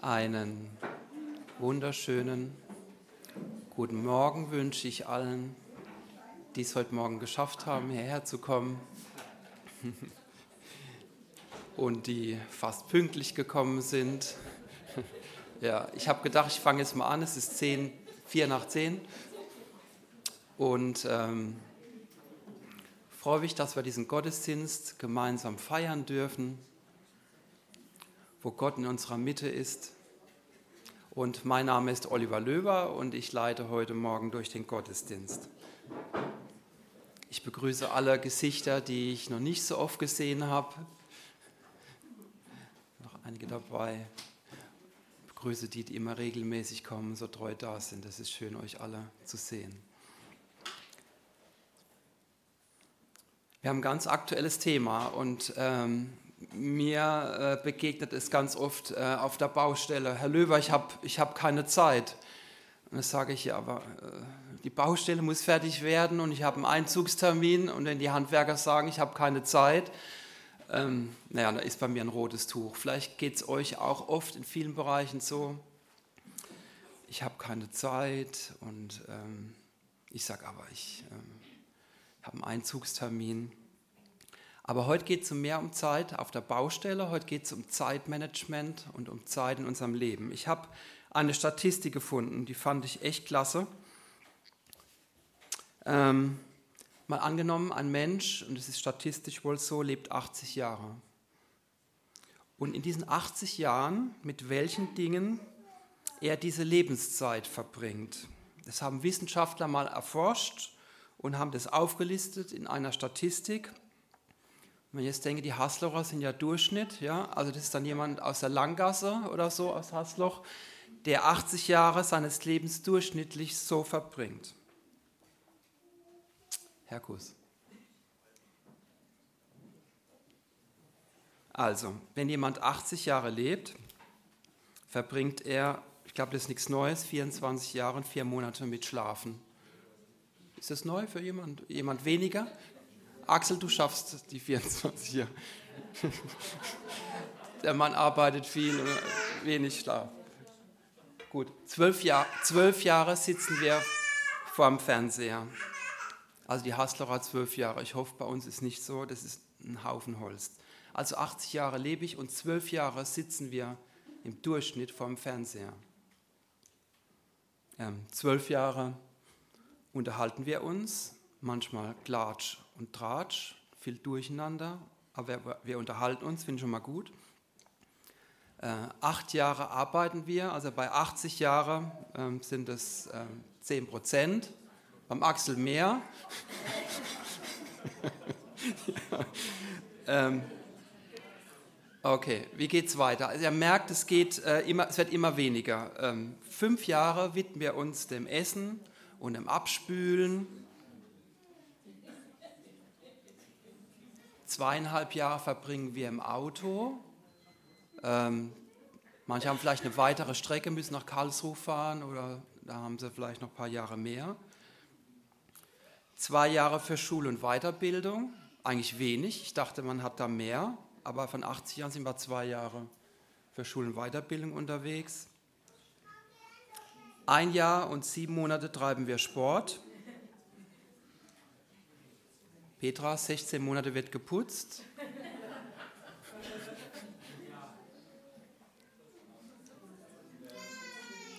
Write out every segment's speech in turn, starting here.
Einen wunderschönen guten Morgen wünsche ich allen, die es heute Morgen geschafft haben, hierher zu kommen und die fast pünktlich gekommen sind. Ja, ich habe gedacht, ich fange jetzt mal an. Es ist 10, 4 nach 10 und ähm, freue mich, dass wir diesen Gottesdienst gemeinsam feiern dürfen wo Gott in unserer Mitte ist. Und mein Name ist Oliver Löber und ich leite heute Morgen durch den Gottesdienst. Ich begrüße alle Gesichter, die ich noch nicht so oft gesehen habe. Noch einige dabei. Ich begrüße die, die immer regelmäßig kommen, so treu da sind. Es ist schön, euch alle zu sehen. Wir haben ein ganz aktuelles Thema und ähm, mir äh, begegnet es ganz oft äh, auf der Baustelle. Herr Löwer, ich habe ich hab keine Zeit. Und dann sage ich, ja, aber äh, die Baustelle muss fertig werden und ich habe einen Einzugstermin. Und wenn die Handwerker sagen, ich habe keine Zeit, ähm, naja, da ist bei mir ein rotes Tuch. Vielleicht geht es euch auch oft in vielen Bereichen so. Ich habe keine Zeit und ähm, ich sage aber, ich ähm, habe einen Einzugstermin. Aber heute geht es mehr um Zeit auf der Baustelle, heute geht es um Zeitmanagement und um Zeit in unserem Leben. Ich habe eine Statistik gefunden, die fand ich echt klasse. Ähm, mal angenommen, ein Mensch, und es ist statistisch wohl so, lebt 80 Jahre. Und in diesen 80 Jahren, mit welchen Dingen er diese Lebenszeit verbringt. Das haben Wissenschaftler mal erforscht und haben das aufgelistet in einer Statistik. Wenn ich jetzt denke, die Haslocher sind ja Durchschnitt, ja, also das ist dann jemand aus der Langgasse oder so aus Hasloch, der 80 Jahre seines Lebens durchschnittlich so verbringt. Herr Kuss. Also, wenn jemand 80 Jahre lebt, verbringt er, ich glaube, das ist nichts Neues, 24 Jahre und vier Monate mit Schlafen. Ist das neu für jemand? Jemand weniger? Axel, du schaffst die 24 Jahre. Der Mann arbeitet viel, wenig Schlaf. Gut, zwölf, Jahr, zwölf Jahre sitzen wir vor dem Fernseher. Also die Haslerer zwölf Jahre. Ich hoffe, bei uns ist nicht so. Das ist ein Haufen Holz. Also 80 Jahre lebe ich und zwölf Jahre sitzen wir im Durchschnitt vor dem Fernseher. Ähm, zwölf Jahre unterhalten wir uns, manchmal Klatsch und Tratsch, viel Durcheinander, aber wir, wir unterhalten uns, finde ich schon mal gut. Äh, acht Jahre arbeiten wir, also bei 80 Jahren ähm, sind es äh, 10 Prozent, beim Axel mehr. ja. ähm, okay, wie geht es weiter? Also ihr merkt, es, geht, äh, immer, es wird immer weniger. Ähm, fünf Jahre widmen wir uns dem Essen und dem Abspülen Zweieinhalb Jahre verbringen wir im Auto. Ähm, manche haben vielleicht eine weitere Strecke, müssen nach Karlsruhe fahren oder da haben sie vielleicht noch ein paar Jahre mehr. Zwei Jahre für Schul- und Weiterbildung, eigentlich wenig. Ich dachte, man hat da mehr, aber von 80 Jahren sind wir zwei Jahre für Schul- und Weiterbildung unterwegs. Ein Jahr und sieben Monate treiben wir Sport. Petra, 16 Monate wird geputzt.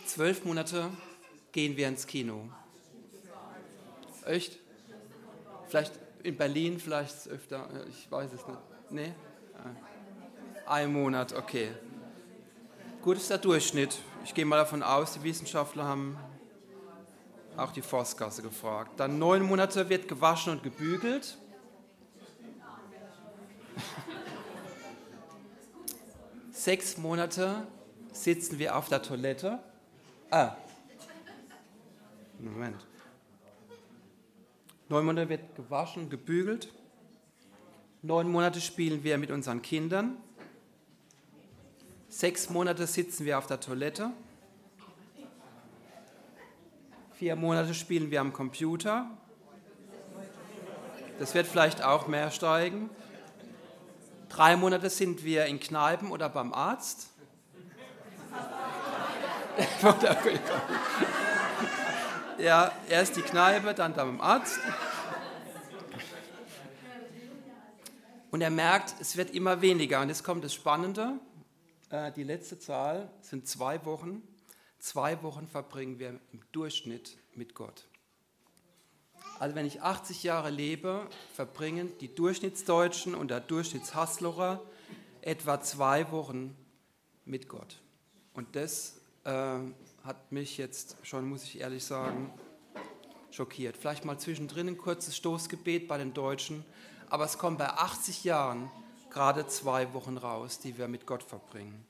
Zwölf Monate gehen wir ins Kino. Echt? Vielleicht in Berlin, vielleicht öfter, ich weiß es nicht. Nee? Ah. Ein Monat, okay. Gut ist der Durchschnitt. Ich gehe mal davon aus, die Wissenschaftler haben auch die Forstgasse gefragt. Dann neun Monate wird gewaschen und gebügelt. Sechs Monate sitzen wir auf der Toilette. Ah, Moment. Neun Monate wird gewaschen, gebügelt. Neun Monate spielen wir mit unseren Kindern. Sechs Monate sitzen wir auf der Toilette. Vier Monate spielen wir am Computer. Das wird vielleicht auch mehr steigen. Drei Monate sind wir in Kneipen oder beim Arzt. ja, erst die Kneipe, dann beim Arzt. Und er merkt, es wird immer weniger. Und jetzt kommt das Spannende. Äh, die letzte Zahl sind zwei Wochen. Zwei Wochen verbringen wir im Durchschnitt mit Gott. Also wenn ich 80 Jahre lebe, verbringen die Durchschnittsdeutschen und der Durchschnittshasslocher etwa zwei Wochen mit Gott. Und das äh, hat mich jetzt schon, muss ich ehrlich sagen, schockiert. Vielleicht mal zwischendrin ein kurzes Stoßgebet bei den Deutschen, aber es kommen bei 80 Jahren gerade zwei Wochen raus, die wir mit Gott verbringen.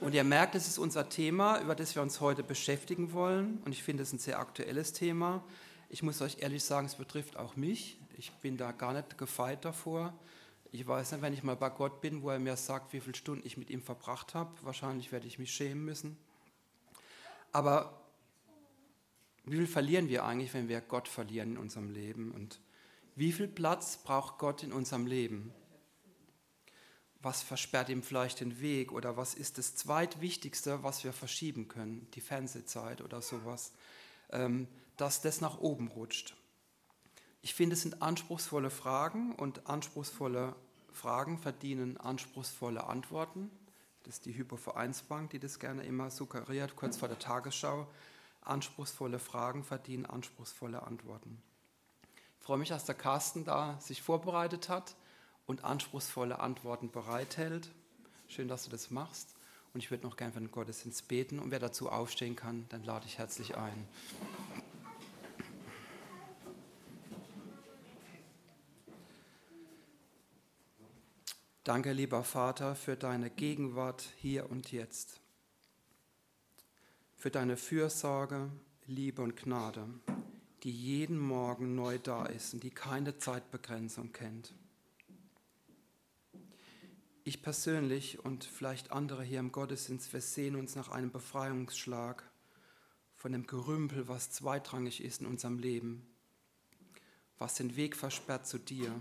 Und ihr merkt, es ist unser Thema, über das wir uns heute beschäftigen wollen. Und ich finde es ein sehr aktuelles Thema. Ich muss euch ehrlich sagen, es betrifft auch mich. Ich bin da gar nicht gefeit davor. Ich weiß nicht, wenn ich mal bei Gott bin, wo er mir sagt, wie viele Stunden ich mit ihm verbracht habe. Wahrscheinlich werde ich mich schämen müssen. Aber wie viel verlieren wir eigentlich, wenn wir Gott verlieren in unserem Leben? Und wie viel Platz braucht Gott in unserem Leben? Was versperrt ihm vielleicht den Weg oder was ist das zweitwichtigste, was wir verschieben können? Die Fernsehzeit oder sowas, ähm, dass das nach oben rutscht. Ich finde, es sind anspruchsvolle Fragen und anspruchsvolle Fragen verdienen anspruchsvolle Antworten. Das ist die Hypovereinsbank, die das gerne immer suggeriert, kurz vor der Tagesschau. Anspruchsvolle Fragen verdienen anspruchsvolle Antworten. Ich freue mich, dass der Carsten da sich vorbereitet hat und anspruchsvolle Antworten bereithält. Schön, dass du das machst. Und ich würde noch gerne für den Gottesdienst beten. Und wer dazu aufstehen kann, dann lade ich herzlich ein. Danke, lieber Vater, für deine Gegenwart hier und jetzt, für deine Fürsorge, Liebe und Gnade die jeden Morgen neu da ist und die keine Zeitbegrenzung kennt. Ich persönlich und vielleicht andere hier im Gottesdienst, wir sehen uns nach einem Befreiungsschlag von dem Gerümpel, was zweitrangig ist in unserem Leben, was den Weg versperrt zu dir.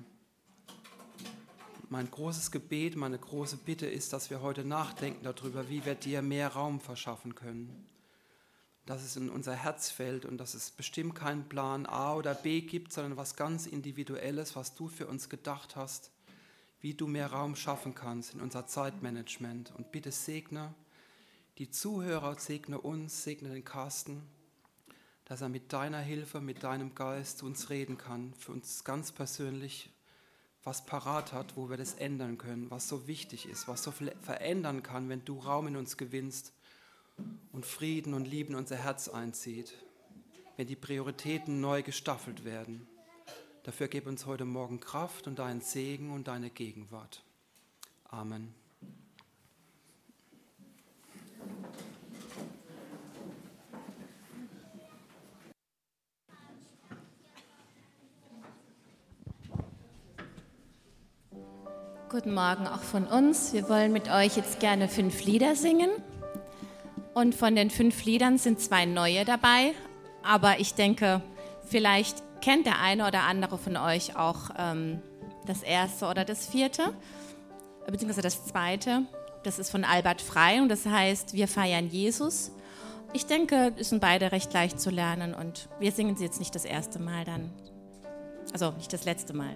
Mein großes Gebet, meine große Bitte ist, dass wir heute nachdenken darüber, wie wir dir mehr Raum verschaffen können dass es in unser Herz fällt und dass es bestimmt keinen Plan A oder B gibt, sondern was ganz Individuelles, was du für uns gedacht hast, wie du mehr Raum schaffen kannst in unser Zeitmanagement. Und bitte segne die Zuhörer, segne uns, segne den Carsten, dass er mit deiner Hilfe, mit deinem Geist zu uns reden kann, für uns ganz persönlich was parat hat, wo wir das ändern können, was so wichtig ist, was so viel verändern kann, wenn du Raum in uns gewinnst und Frieden und Liebe in unser Herz einzieht, wenn die Prioritäten neu gestaffelt werden. Dafür gib uns heute Morgen Kraft und deinen Segen und deine Gegenwart. Amen. Guten Morgen auch von uns. Wir wollen mit euch jetzt gerne fünf Lieder singen. Und von den fünf Liedern sind zwei neue dabei. Aber ich denke, vielleicht kennt der eine oder andere von euch auch ähm, das erste oder das vierte, beziehungsweise das zweite. Das ist von Albert Frei und das heißt, wir feiern Jesus. Ich denke, es sind beide recht leicht zu lernen und wir singen sie jetzt nicht das erste Mal dann. Also nicht das letzte Mal.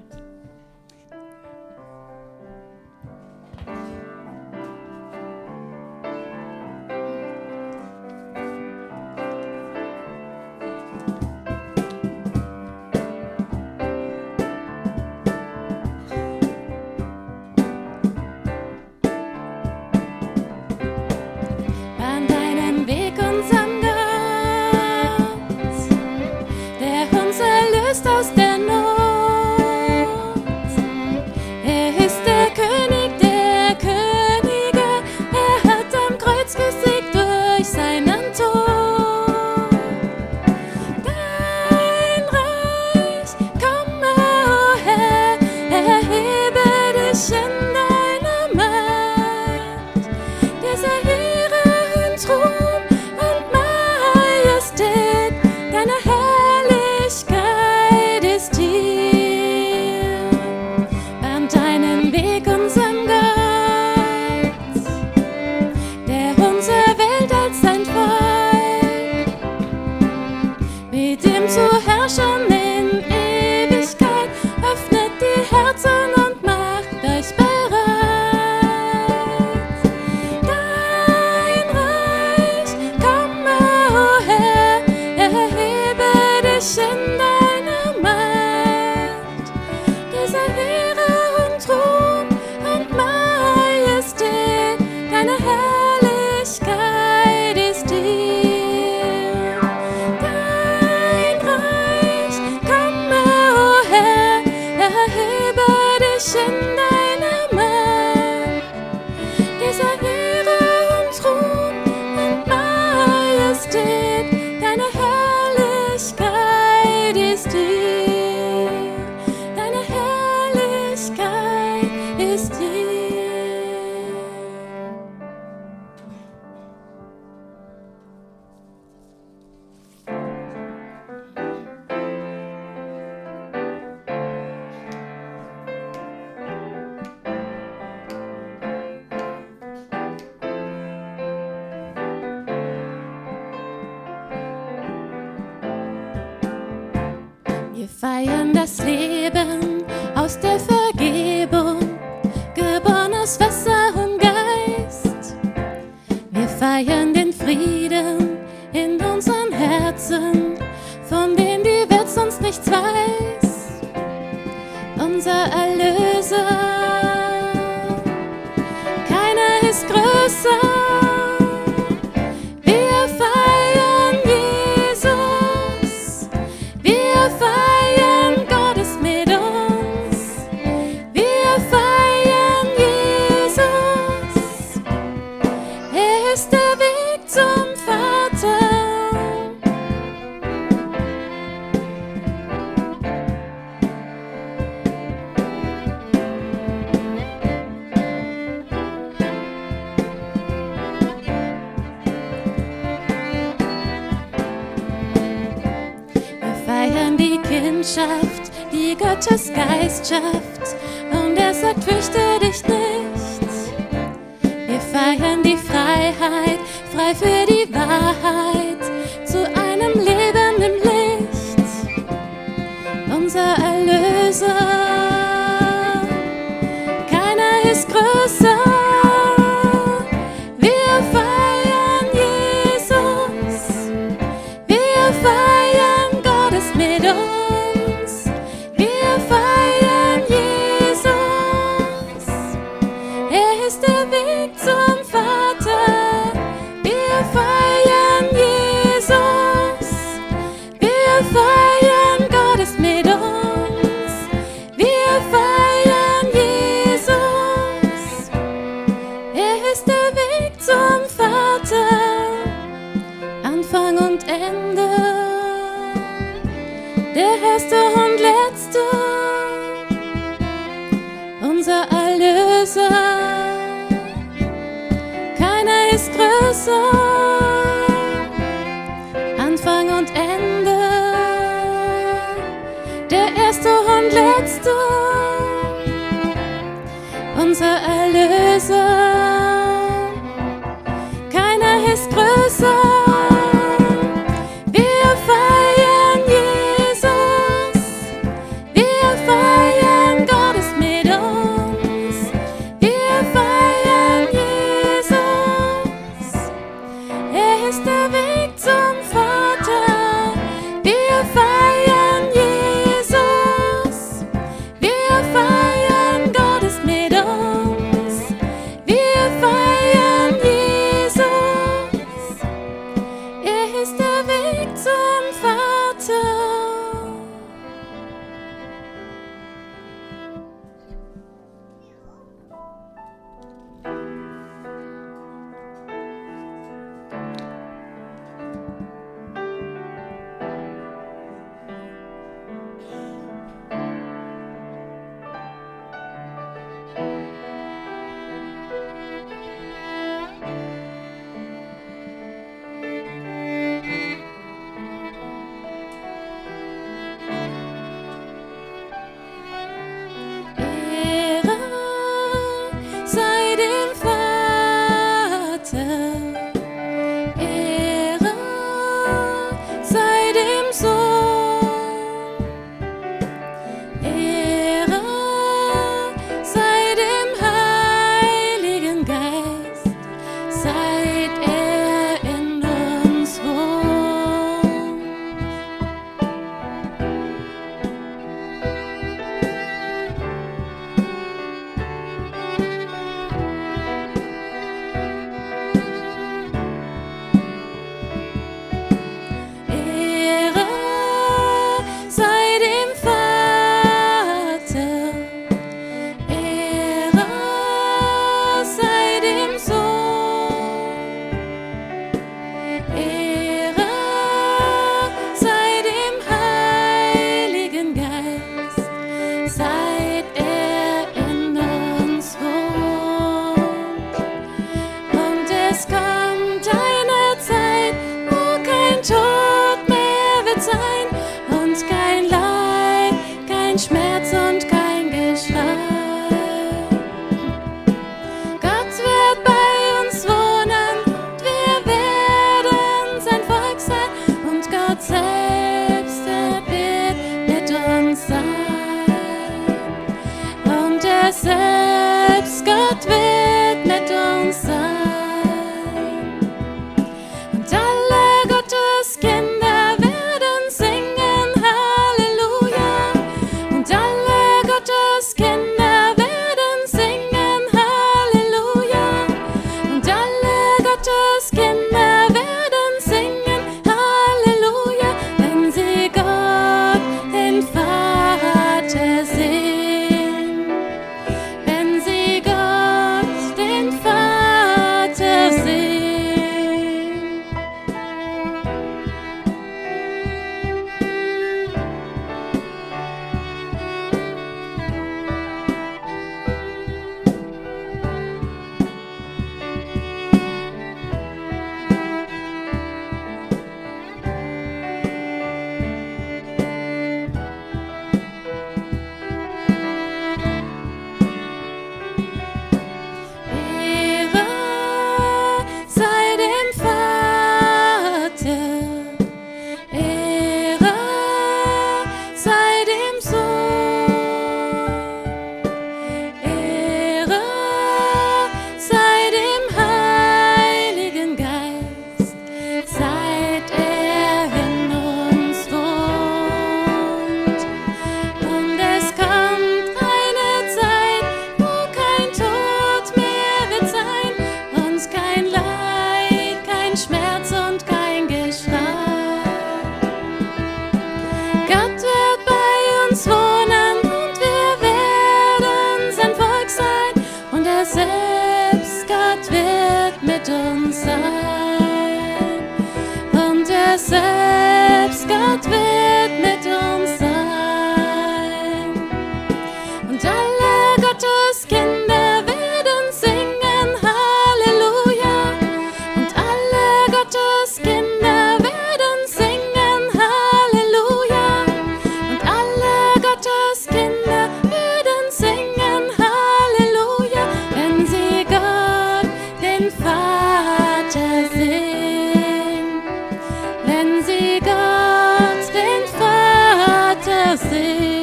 wenn sie Gott, den Vater, sehen.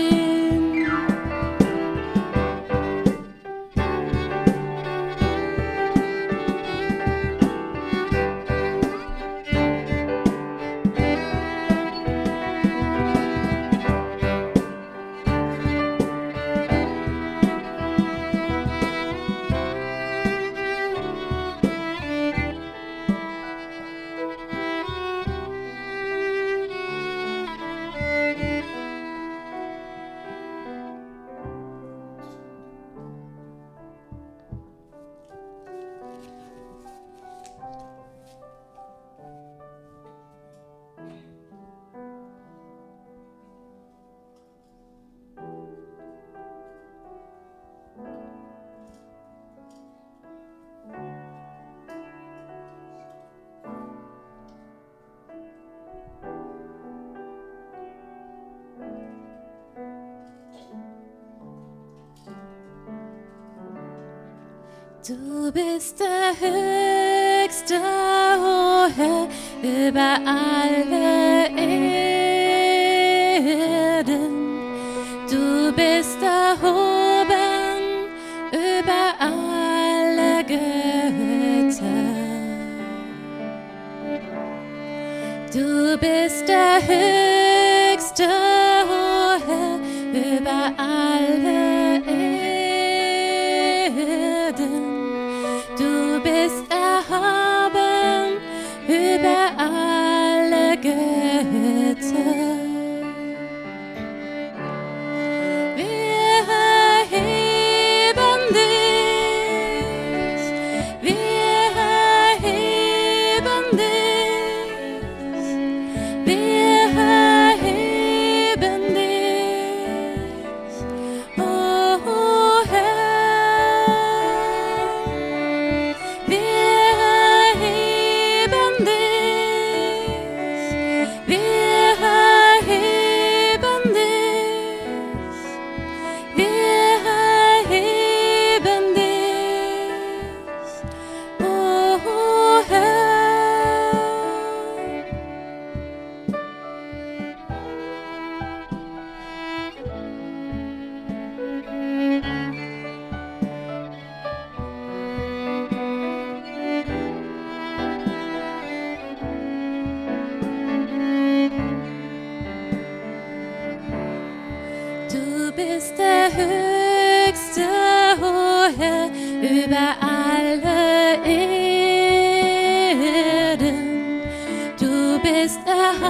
Du bist der höchste, oh Herr, über alle.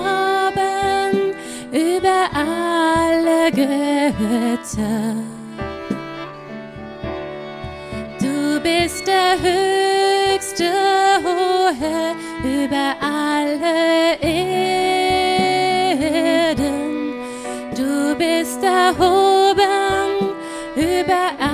erhaben über alle Götter. Du bist der höchste Hohe über alle Erden. Du bist erhoben über alle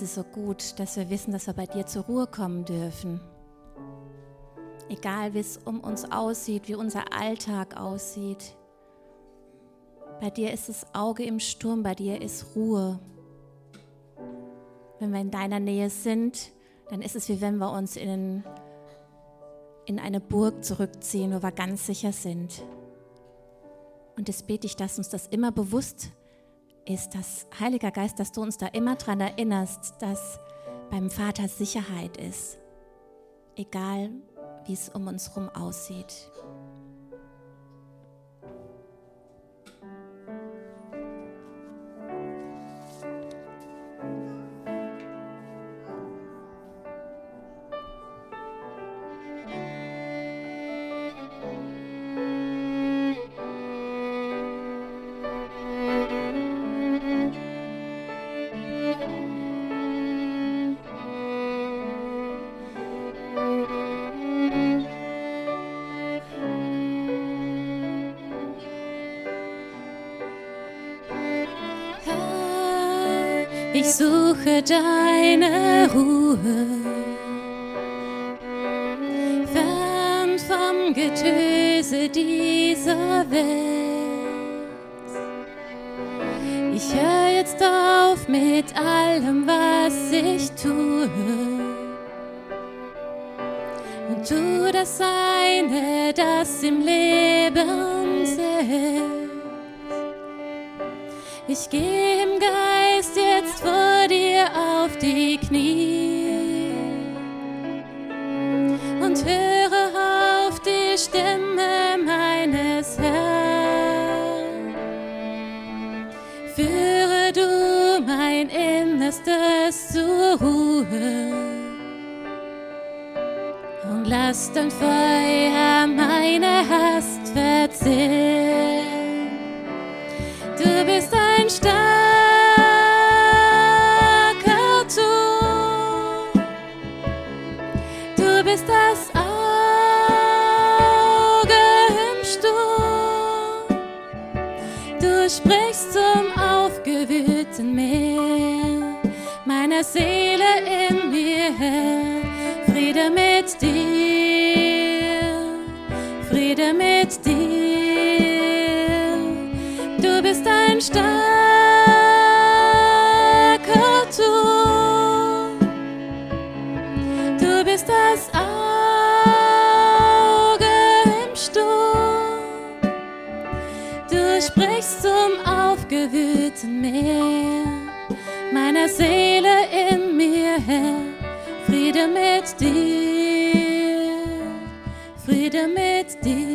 Es ist so gut, dass wir wissen, dass wir bei dir zur Ruhe kommen dürfen. Egal, wie es um uns aussieht, wie unser Alltag aussieht. Bei dir ist das Auge im Sturm, bei dir ist Ruhe. Wenn wir in deiner Nähe sind, dann ist es wie wenn wir uns in, in eine Burg zurückziehen, wo wir ganz sicher sind. Und das bete ich, dass uns das immer bewusst ist, dass Heiliger Geist, dass du uns da immer daran erinnerst, dass beim Vater Sicherheit ist, egal wie es um uns herum aussieht. Ich suche deine Ruhe. Fern vom Getöse dieser Welt. Ich höre jetzt auf mit allem, was ich tue. Und tu das eine, das im Leben zählt. Ich gehe Innerstes zur Ruhe und lass dein Feuer meine Hast verzehren. Du bist ein starker Turm. Du bist das Auge im Sturm. Du sprichst zum aufgewühlten Meer Seele in mir. Friede mit dir, Friede mit dir.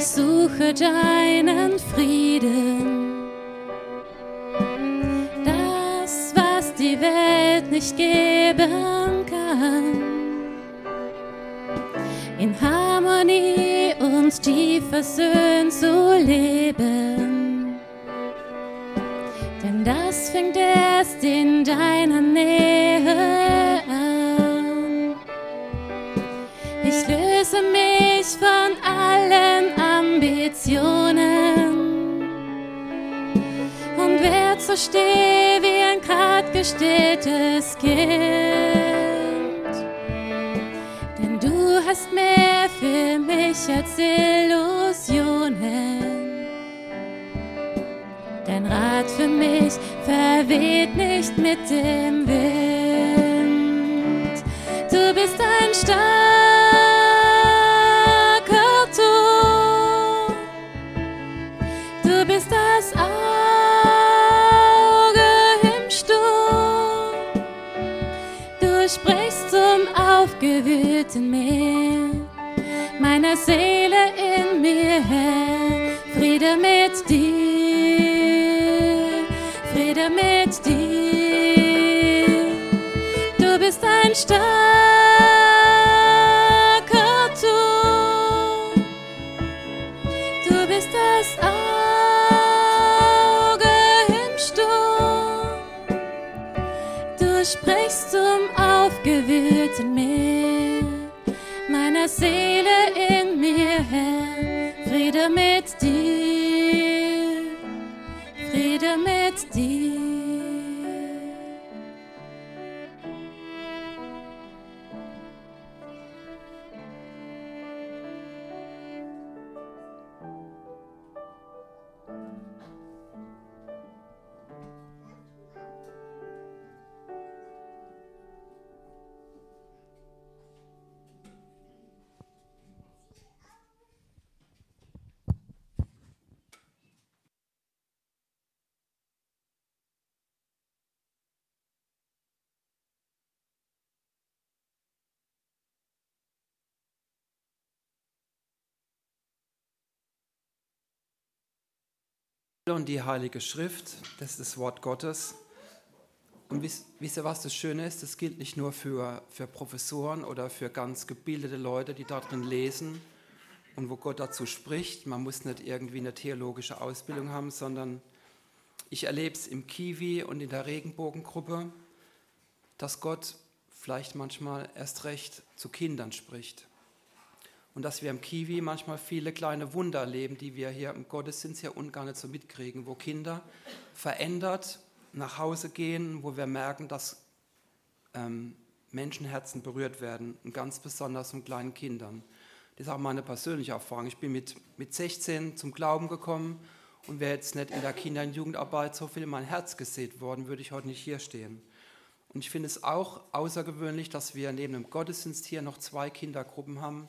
suche deinen Frieden. Welt nicht geben kann. In Harmonie und tief versöhnt zu leben. Denn das fängt erst in deiner Nähe an. Ich löse mich von allen so still wie ein grad gestilltes Kind. Denn du hast mehr für mich als Illusionen. Dein Rat für mich verweht nicht mit dem Wind. Du bist ein Stein. in mir, meiner Seele in mir, Herr, Friede mit dir, Friede mit dir. Du bist ein starker Turm, du bist das Auge im Sturm, du sprichst zu Seele in mir, Herr. Friede mit und die Heilige Schrift, das ist das Wort Gottes. Und wisst, wisst ihr, was das Schöne ist? Das gilt nicht nur für, für Professoren oder für ganz gebildete Leute, die darin lesen und wo Gott dazu spricht. Man muss nicht irgendwie eine theologische Ausbildung haben, sondern ich erlebe es im Kiwi und in der Regenbogengruppe, dass Gott vielleicht manchmal erst recht zu Kindern spricht und dass wir im Kiwi manchmal viele kleine Wunder erleben, die wir hier im Gottesdienst hier nicht so mitkriegen, wo Kinder verändert nach Hause gehen, wo wir merken, dass ähm, Menschenherzen berührt werden und ganz besonders von kleinen Kindern. Das ist auch meine persönliche Erfahrung. Ich bin mit, mit 16 zum Glauben gekommen und wäre jetzt nicht in der Kinder- und Jugendarbeit so viel in mein Herz gesät worden, würde ich heute nicht hier stehen. Und ich finde es auch außergewöhnlich, dass wir neben dem Gottesdienst hier noch zwei Kindergruppen haben,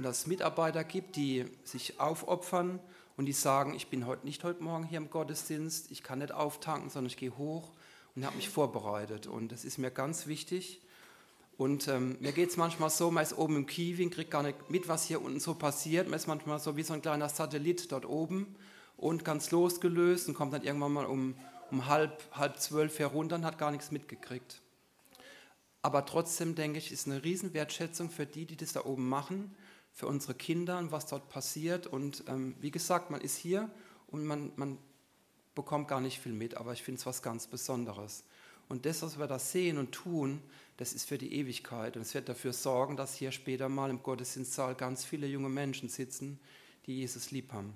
und dass es Mitarbeiter gibt, die sich aufopfern und die sagen, ich bin heute nicht heute Morgen hier im Gottesdienst, ich kann nicht auftanken, sondern ich gehe hoch und habe mich vorbereitet. Und das ist mir ganz wichtig. Und ähm, mir geht es manchmal so, man ist oben im Kiwi, kriegt gar nicht mit, was hier unten so passiert. Man ist manchmal so wie so ein kleiner Satellit dort oben und ganz losgelöst und kommt dann irgendwann mal um, um halb, halb zwölf herunter und hat gar nichts mitgekriegt. Aber trotzdem denke ich, ist eine Riesenwertschätzung für die, die das da oben machen für unsere Kinder und was dort passiert. Und ähm, wie gesagt, man ist hier und man, man bekommt gar nicht viel mit, aber ich finde es was ganz Besonderes. Und das, was wir da sehen und tun, das ist für die Ewigkeit. Und es wird dafür sorgen, dass hier später mal im Gottesdienstsaal ganz viele junge Menschen sitzen, die Jesus lieb haben.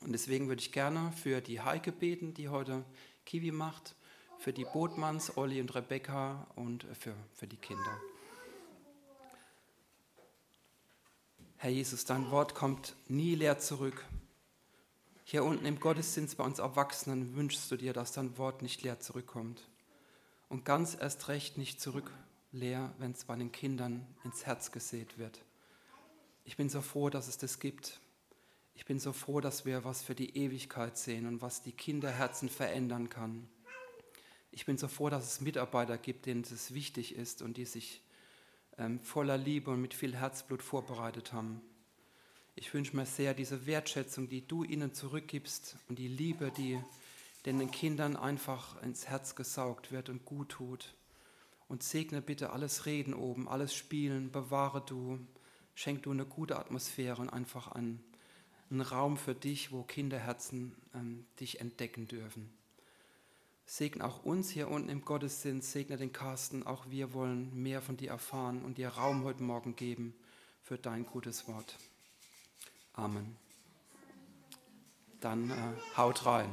Und deswegen würde ich gerne für die Heike beten, die heute Kiwi macht, für die Botmanns, Olli und Rebecca und für, für die Kinder. Herr Jesus, dein Wort kommt nie leer zurück. Hier unten im Gottesdienst bei uns Erwachsenen wünschst du dir, dass dein Wort nicht leer zurückkommt. Und ganz erst recht nicht zurück leer, wenn es bei den Kindern ins Herz gesät wird. Ich bin so froh, dass es das gibt. Ich bin so froh, dass wir was für die Ewigkeit sehen und was die Kinderherzen verändern kann. Ich bin so froh, dass es Mitarbeiter gibt, denen es wichtig ist und die sich voller Liebe und mit viel Herzblut vorbereitet haben. Ich wünsche mir sehr diese Wertschätzung, die du ihnen zurückgibst und die Liebe, die den Kindern einfach ins Herz gesaugt wird und gut tut. Und segne bitte alles Reden oben, alles Spielen, bewahre du, schenk du eine gute Atmosphäre und einfach einen, einen Raum für dich, wo Kinderherzen ähm, dich entdecken dürfen. Segne auch uns hier unten im Gottesdienst, segne den Carsten. Auch wir wollen mehr von dir erfahren und dir Raum heute Morgen geben für dein gutes Wort. Amen. Dann äh, haut rein.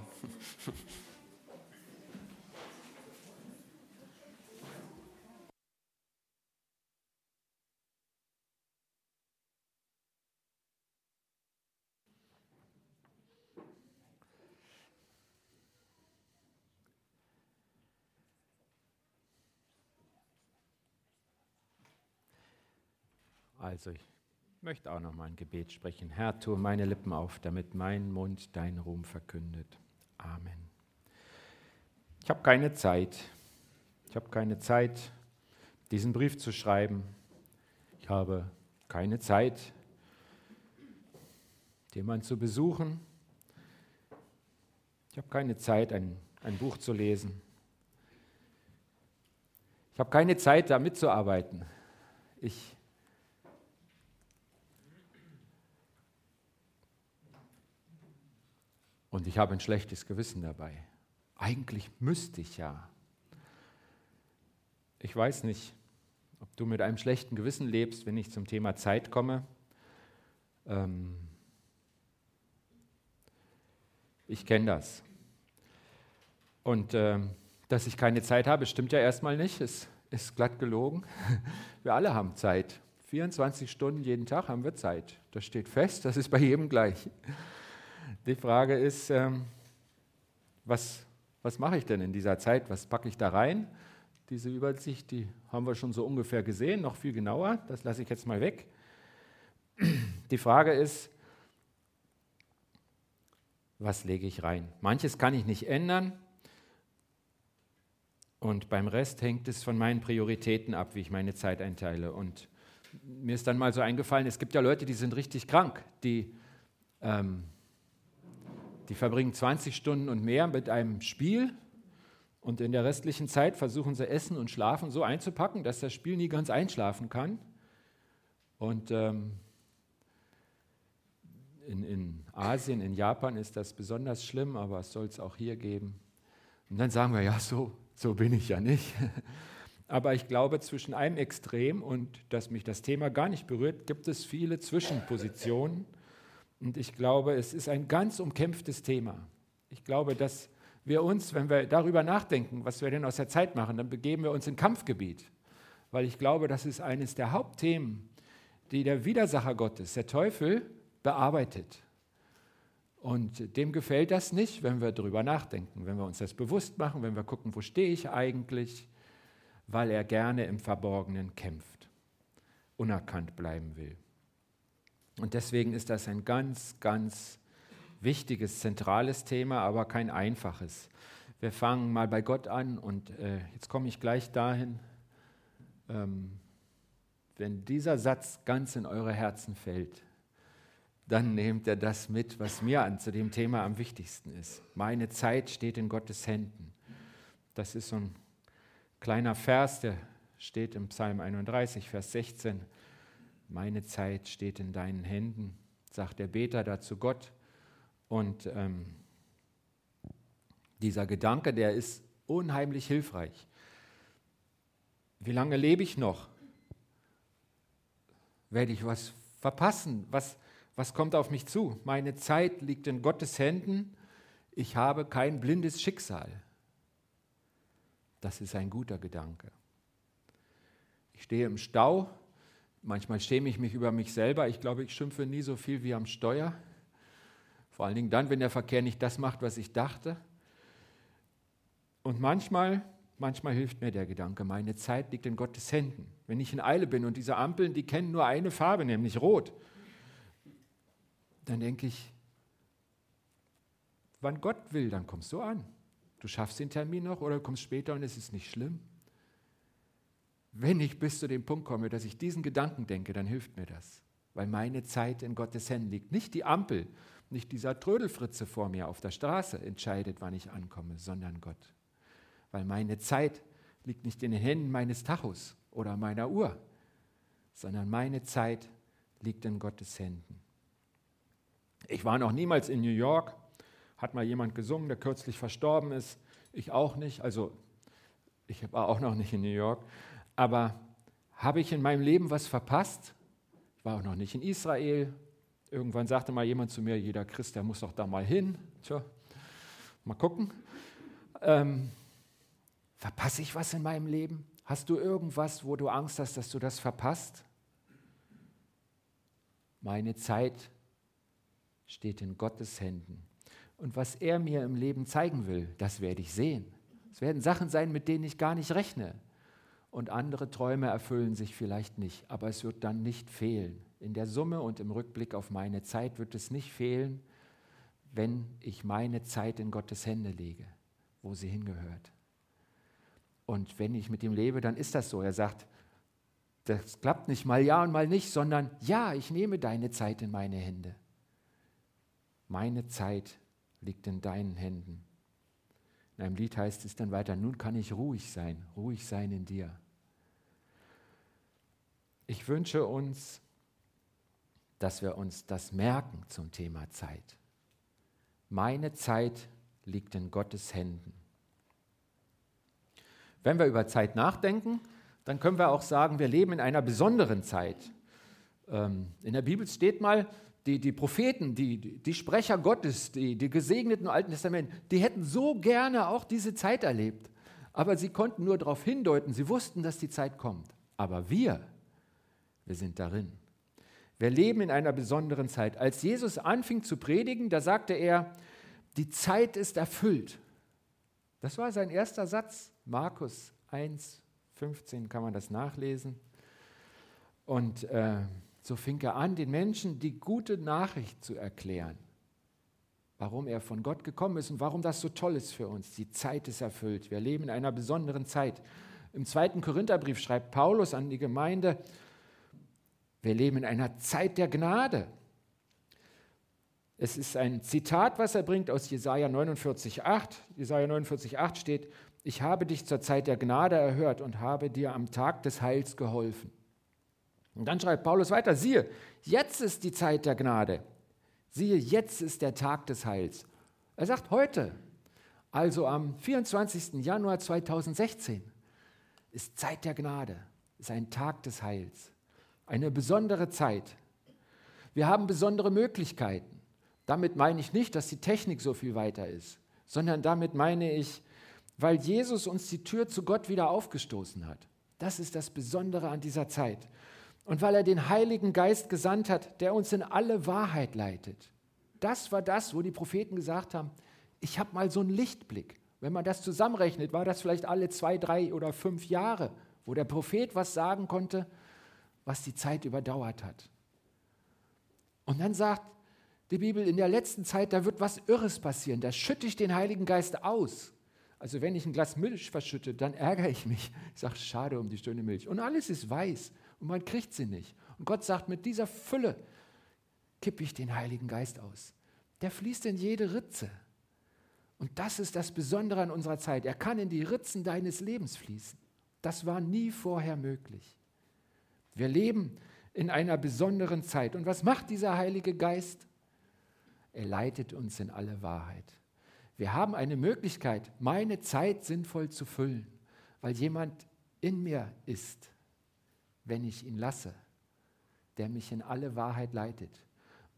Also ich möchte auch noch mal ein Gebet sprechen. Herr, tue meine Lippen auf, damit mein Mund deinen Ruhm verkündet. Amen. Ich habe keine Zeit. Ich habe keine Zeit, diesen Brief zu schreiben. Ich habe keine Zeit, jemanden zu besuchen. Ich habe keine Zeit, ein, ein Buch zu lesen. Ich habe keine Zeit, da mitzuarbeiten. Ich Und ich habe ein schlechtes Gewissen dabei. Eigentlich müsste ich ja. Ich weiß nicht, ob du mit einem schlechten Gewissen lebst, wenn ich zum Thema Zeit komme. Ähm ich kenne das. Und äh, dass ich keine Zeit habe, stimmt ja erstmal nicht, es ist glatt gelogen. Wir alle haben Zeit. 24 Stunden jeden Tag haben wir Zeit. Das steht fest, das ist bei jedem gleich. Die Frage ist, ähm, was, was mache ich denn in dieser Zeit? Was packe ich da rein? Diese Übersicht, die haben wir schon so ungefähr gesehen, noch viel genauer. Das lasse ich jetzt mal weg. Die Frage ist, was lege ich rein? Manches kann ich nicht ändern. Und beim Rest hängt es von meinen Prioritäten ab, wie ich meine Zeit einteile. Und mir ist dann mal so eingefallen, es gibt ja Leute, die sind richtig krank, die, ähm, die verbringen 20 Stunden und mehr mit einem Spiel und in der restlichen Zeit versuchen sie Essen und Schlafen so einzupacken, dass das Spiel nie ganz einschlafen kann. Und ähm, in, in Asien, in Japan ist das besonders schlimm, aber es soll es auch hier geben. Und dann sagen wir, ja, so, so bin ich ja nicht. Aber ich glaube, zwischen einem Extrem und dass mich das Thema gar nicht berührt, gibt es viele Zwischenpositionen. Und ich glaube, es ist ein ganz umkämpftes Thema. Ich glaube, dass wir uns, wenn wir darüber nachdenken, was wir denn aus der Zeit machen, dann begeben wir uns in Kampfgebiet. Weil ich glaube, das ist eines der Hauptthemen, die der Widersacher Gottes, der Teufel, bearbeitet. Und dem gefällt das nicht, wenn wir darüber nachdenken, wenn wir uns das bewusst machen, wenn wir gucken, wo stehe ich eigentlich, weil er gerne im Verborgenen kämpft, unerkannt bleiben will. Und deswegen ist das ein ganz, ganz wichtiges, zentrales Thema, aber kein einfaches. Wir fangen mal bei Gott an und äh, jetzt komme ich gleich dahin. Ähm, wenn dieser Satz ganz in eure Herzen fällt, dann nehmt er das mit, was mir an zu dem Thema am wichtigsten ist. Meine Zeit steht in Gottes Händen. Das ist so ein kleiner Vers, der steht im Psalm 31, Vers 16. Meine Zeit steht in deinen Händen, sagt der Beter dazu Gott. Und ähm, dieser Gedanke, der ist unheimlich hilfreich. Wie lange lebe ich noch? Werde ich was verpassen? Was, was kommt auf mich zu? Meine Zeit liegt in Gottes Händen. Ich habe kein blindes Schicksal. Das ist ein guter Gedanke. Ich stehe im Stau. Manchmal schäme ich mich über mich selber. Ich glaube, ich schimpfe nie so viel wie am Steuer. Vor allen Dingen dann, wenn der Verkehr nicht das macht, was ich dachte. Und manchmal, manchmal hilft mir der Gedanke, meine Zeit liegt in Gottes Händen. Wenn ich in Eile bin und diese Ampeln, die kennen nur eine Farbe, nämlich rot, dann denke ich, wann Gott will, dann kommst du an. Du schaffst den Termin noch oder kommst später und es ist nicht schlimm. Wenn ich bis zu dem Punkt komme, dass ich diesen Gedanken denke, dann hilft mir das, weil meine Zeit in Gottes Händen liegt. Nicht die Ampel, nicht dieser Trödelfritze vor mir auf der Straße entscheidet, wann ich ankomme, sondern Gott. Weil meine Zeit liegt nicht in den Händen meines Tachos oder meiner Uhr, sondern meine Zeit liegt in Gottes Händen. Ich war noch niemals in New York, hat mal jemand gesungen, der kürzlich verstorben ist. Ich auch nicht. Also ich war auch noch nicht in New York. Aber habe ich in meinem Leben was verpasst? Ich war auch noch nicht in Israel. Irgendwann sagte mal jemand zu mir, jeder Christ, der muss doch da mal hin. Tja, mal gucken. Ähm, verpasse ich was in meinem Leben? Hast du irgendwas, wo du Angst hast, dass du das verpasst? Meine Zeit steht in Gottes Händen. Und was er mir im Leben zeigen will, das werde ich sehen. Es werden Sachen sein, mit denen ich gar nicht rechne. Und andere Träume erfüllen sich vielleicht nicht, aber es wird dann nicht fehlen. In der Summe und im Rückblick auf meine Zeit wird es nicht fehlen, wenn ich meine Zeit in Gottes Hände lege, wo sie hingehört. Und wenn ich mit ihm lebe, dann ist das so. Er sagt, das klappt nicht mal ja und mal nicht, sondern ja, ich nehme deine Zeit in meine Hände. Meine Zeit liegt in deinen Händen. In einem Lied heißt es dann weiter, nun kann ich ruhig sein, ruhig sein in dir. Ich wünsche uns, dass wir uns das merken zum Thema Zeit. Meine Zeit liegt in Gottes Händen. Wenn wir über Zeit nachdenken, dann können wir auch sagen, wir leben in einer besonderen Zeit. Ähm, in der Bibel steht mal, die, die Propheten, die, die Sprecher Gottes, die, die Gesegneten im Alten Testament, die hätten so gerne auch diese Zeit erlebt. Aber sie konnten nur darauf hindeuten, sie wussten, dass die Zeit kommt. Aber wir, wir sind darin. Wir leben in einer besonderen Zeit. Als Jesus anfing zu predigen, da sagte er, die Zeit ist erfüllt. Das war sein erster Satz. Markus 1, 15 kann man das nachlesen. Und äh, so fing er an, den Menschen die gute Nachricht zu erklären, warum er von Gott gekommen ist und warum das so toll ist für uns. Die Zeit ist erfüllt. Wir leben in einer besonderen Zeit. Im zweiten Korintherbrief schreibt Paulus an die Gemeinde, wir leben in einer Zeit der Gnade. Es ist ein Zitat, was er bringt aus Jesaja 49,8. Jesaja 49,8 steht: Ich habe dich zur Zeit der Gnade erhört und habe dir am Tag des Heils geholfen. Und dann schreibt Paulus weiter: Siehe, jetzt ist die Zeit der Gnade. Siehe, jetzt ist der Tag des Heils. Er sagt heute, also am 24. Januar 2016, ist Zeit der Gnade, ist ein Tag des Heils, eine besondere Zeit. Wir haben besondere Möglichkeiten. Damit meine ich nicht, dass die Technik so viel weiter ist, sondern damit meine ich, weil Jesus uns die Tür zu Gott wieder aufgestoßen hat. Das ist das Besondere an dieser Zeit. Und weil er den Heiligen Geist gesandt hat, der uns in alle Wahrheit leitet. Das war das, wo die Propheten gesagt haben, ich habe mal so einen Lichtblick. Wenn man das zusammenrechnet, war das vielleicht alle zwei, drei oder fünf Jahre, wo der Prophet was sagen konnte, was die Zeit überdauert hat. Und dann sagt die Bibel, in der letzten Zeit, da wird was Irres passieren. Da schütte ich den Heiligen Geist aus. Also wenn ich ein Glas Milch verschütte, dann ärgere ich mich. Ich sage, schade um die schöne Milch. Und alles ist weiß und man kriegt sie nicht. Und Gott sagt, mit dieser Fülle kippe ich den Heiligen Geist aus. Der fließt in jede Ritze. Und das ist das Besondere an unserer Zeit. Er kann in die Ritzen deines Lebens fließen. Das war nie vorher möglich. Wir leben in einer besonderen Zeit. Und was macht dieser Heilige Geist? Er leitet uns in alle Wahrheit. Wir haben eine Möglichkeit, meine Zeit sinnvoll zu füllen, weil jemand in mir ist, wenn ich ihn lasse, der mich in alle Wahrheit leitet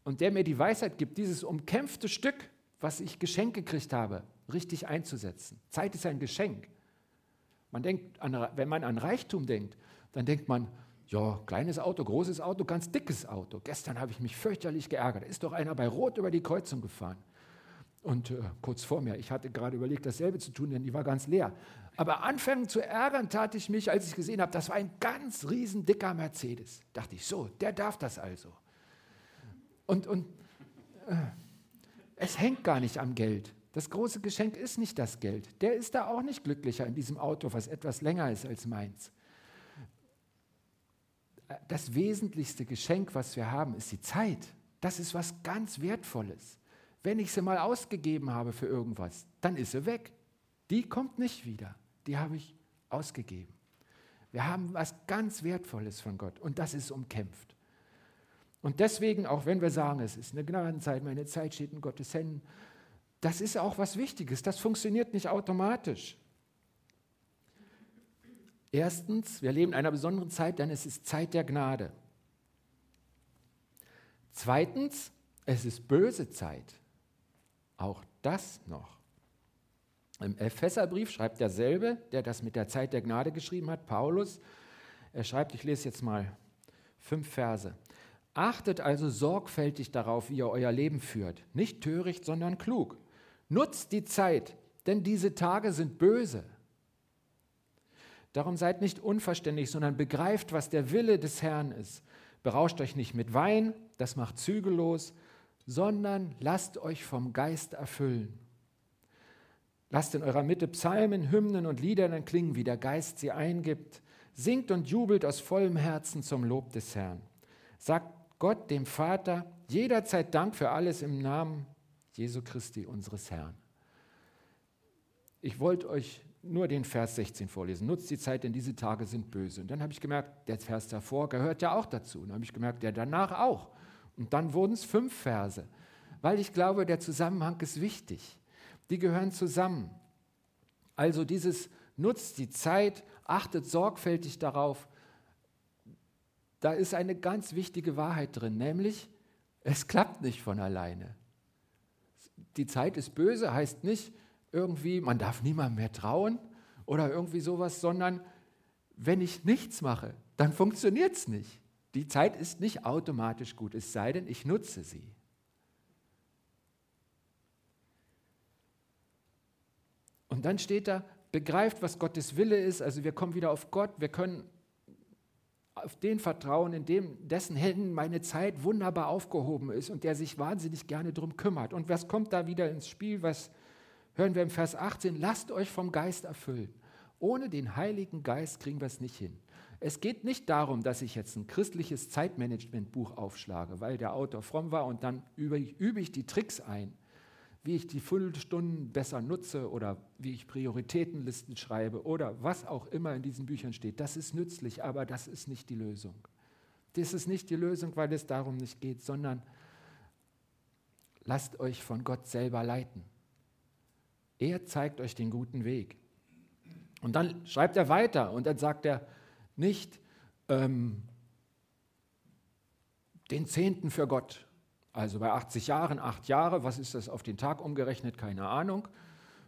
und der mir die Weisheit gibt, dieses umkämpfte Stück, was ich geschenkt gekriegt habe, richtig einzusetzen. Zeit ist ein Geschenk. Man denkt, an, wenn man an Reichtum denkt, dann denkt man, ja, kleines Auto, großes Auto, ganz dickes Auto. Gestern habe ich mich fürchterlich geärgert. Ist doch einer bei Rot über die Kreuzung gefahren. Und äh, kurz vor mir, ich hatte gerade überlegt, dasselbe zu tun, denn die war ganz leer. Aber anfangen zu ärgern tat ich mich, als ich gesehen habe, das war ein ganz riesen dicker Mercedes. Dachte ich, so, der darf das also. Und, und äh, es hängt gar nicht am Geld. Das große Geschenk ist nicht das Geld. Der ist da auch nicht glücklicher in diesem Auto, was etwas länger ist als meins das wesentlichste Geschenk, was wir haben, ist die Zeit. Das ist was ganz Wertvolles. Wenn ich sie mal ausgegeben habe für irgendwas, dann ist sie weg. Die kommt nicht wieder. Die habe ich ausgegeben. Wir haben was ganz Wertvolles von Gott und das ist umkämpft. Und deswegen, auch wenn wir sagen, es ist eine Gnadenzeit, meine Zeit steht in Gottes Händen, das ist auch was Wichtiges. Das funktioniert nicht automatisch. Erstens, wir leben in einer besonderen Zeit, denn es ist Zeit der Gnade. Zweitens, es ist böse Zeit. Auch das noch. Im Epheserbrief schreibt derselbe, der das mit der Zeit der Gnade geschrieben hat, Paulus. Er schreibt, ich lese jetzt mal fünf Verse. Achtet also sorgfältig darauf, wie ihr euer Leben führt. Nicht töricht, sondern klug. Nutzt die Zeit, denn diese Tage sind böse. Darum seid nicht unverständlich, sondern begreift, was der Wille des Herrn ist. Berauscht euch nicht mit Wein, das macht zügellos, sondern lasst euch vom Geist erfüllen. Lasst in eurer Mitte Psalmen, Hymnen und Lieder dann klingen, wie der Geist sie eingibt. Singt und jubelt aus vollem Herzen zum Lob des Herrn. Sagt Gott, dem Vater, jederzeit Dank für alles im Namen Jesu Christi, unseres Herrn. Ich wollte euch nur den Vers 16 vorlesen. Nutzt die Zeit, denn diese Tage sind böse. Und dann habe ich gemerkt, der Vers davor gehört ja auch dazu. Und dann habe ich gemerkt, der danach auch. Und dann wurden es fünf Verse, weil ich glaube, der Zusammenhang ist wichtig. Die gehören zusammen. Also dieses nutzt die Zeit Achtet sorgfältig darauf. Da ist eine ganz wichtige Wahrheit drin, nämlich es klappt nicht von alleine. Die Zeit ist böse heißt nicht irgendwie, man darf niemandem mehr trauen oder irgendwie sowas, sondern wenn ich nichts mache, dann funktioniert es nicht. Die Zeit ist nicht automatisch gut, es sei denn, ich nutze sie. Und dann steht da, begreift, was Gottes Wille ist. Also wir kommen wieder auf Gott, wir können auf den vertrauen, in dem, dessen Händen meine Zeit wunderbar aufgehoben ist und der sich wahnsinnig gerne darum kümmert. Und was kommt da wieder ins Spiel? Was hören wir im Vers 18? Lasst euch vom Geist erfüllen. Ohne den Heiligen Geist kriegen wir es nicht hin. Es geht nicht darum, dass ich jetzt ein christliches Zeitmanagementbuch aufschlage, weil der Autor fromm war und dann übe ich, übe ich die Tricks ein, wie ich die Viertelstunden besser nutze oder wie ich Prioritätenlisten schreibe oder was auch immer in diesen Büchern steht. Das ist nützlich, aber das ist nicht die Lösung. Das ist nicht die Lösung, weil es darum nicht geht, sondern lasst euch von Gott selber leiten. Er zeigt euch den guten Weg. Und dann schreibt er weiter und dann sagt er, nicht ähm, den Zehnten für Gott. Also bei 80 Jahren, acht Jahre, was ist das auf den Tag umgerechnet? Keine Ahnung.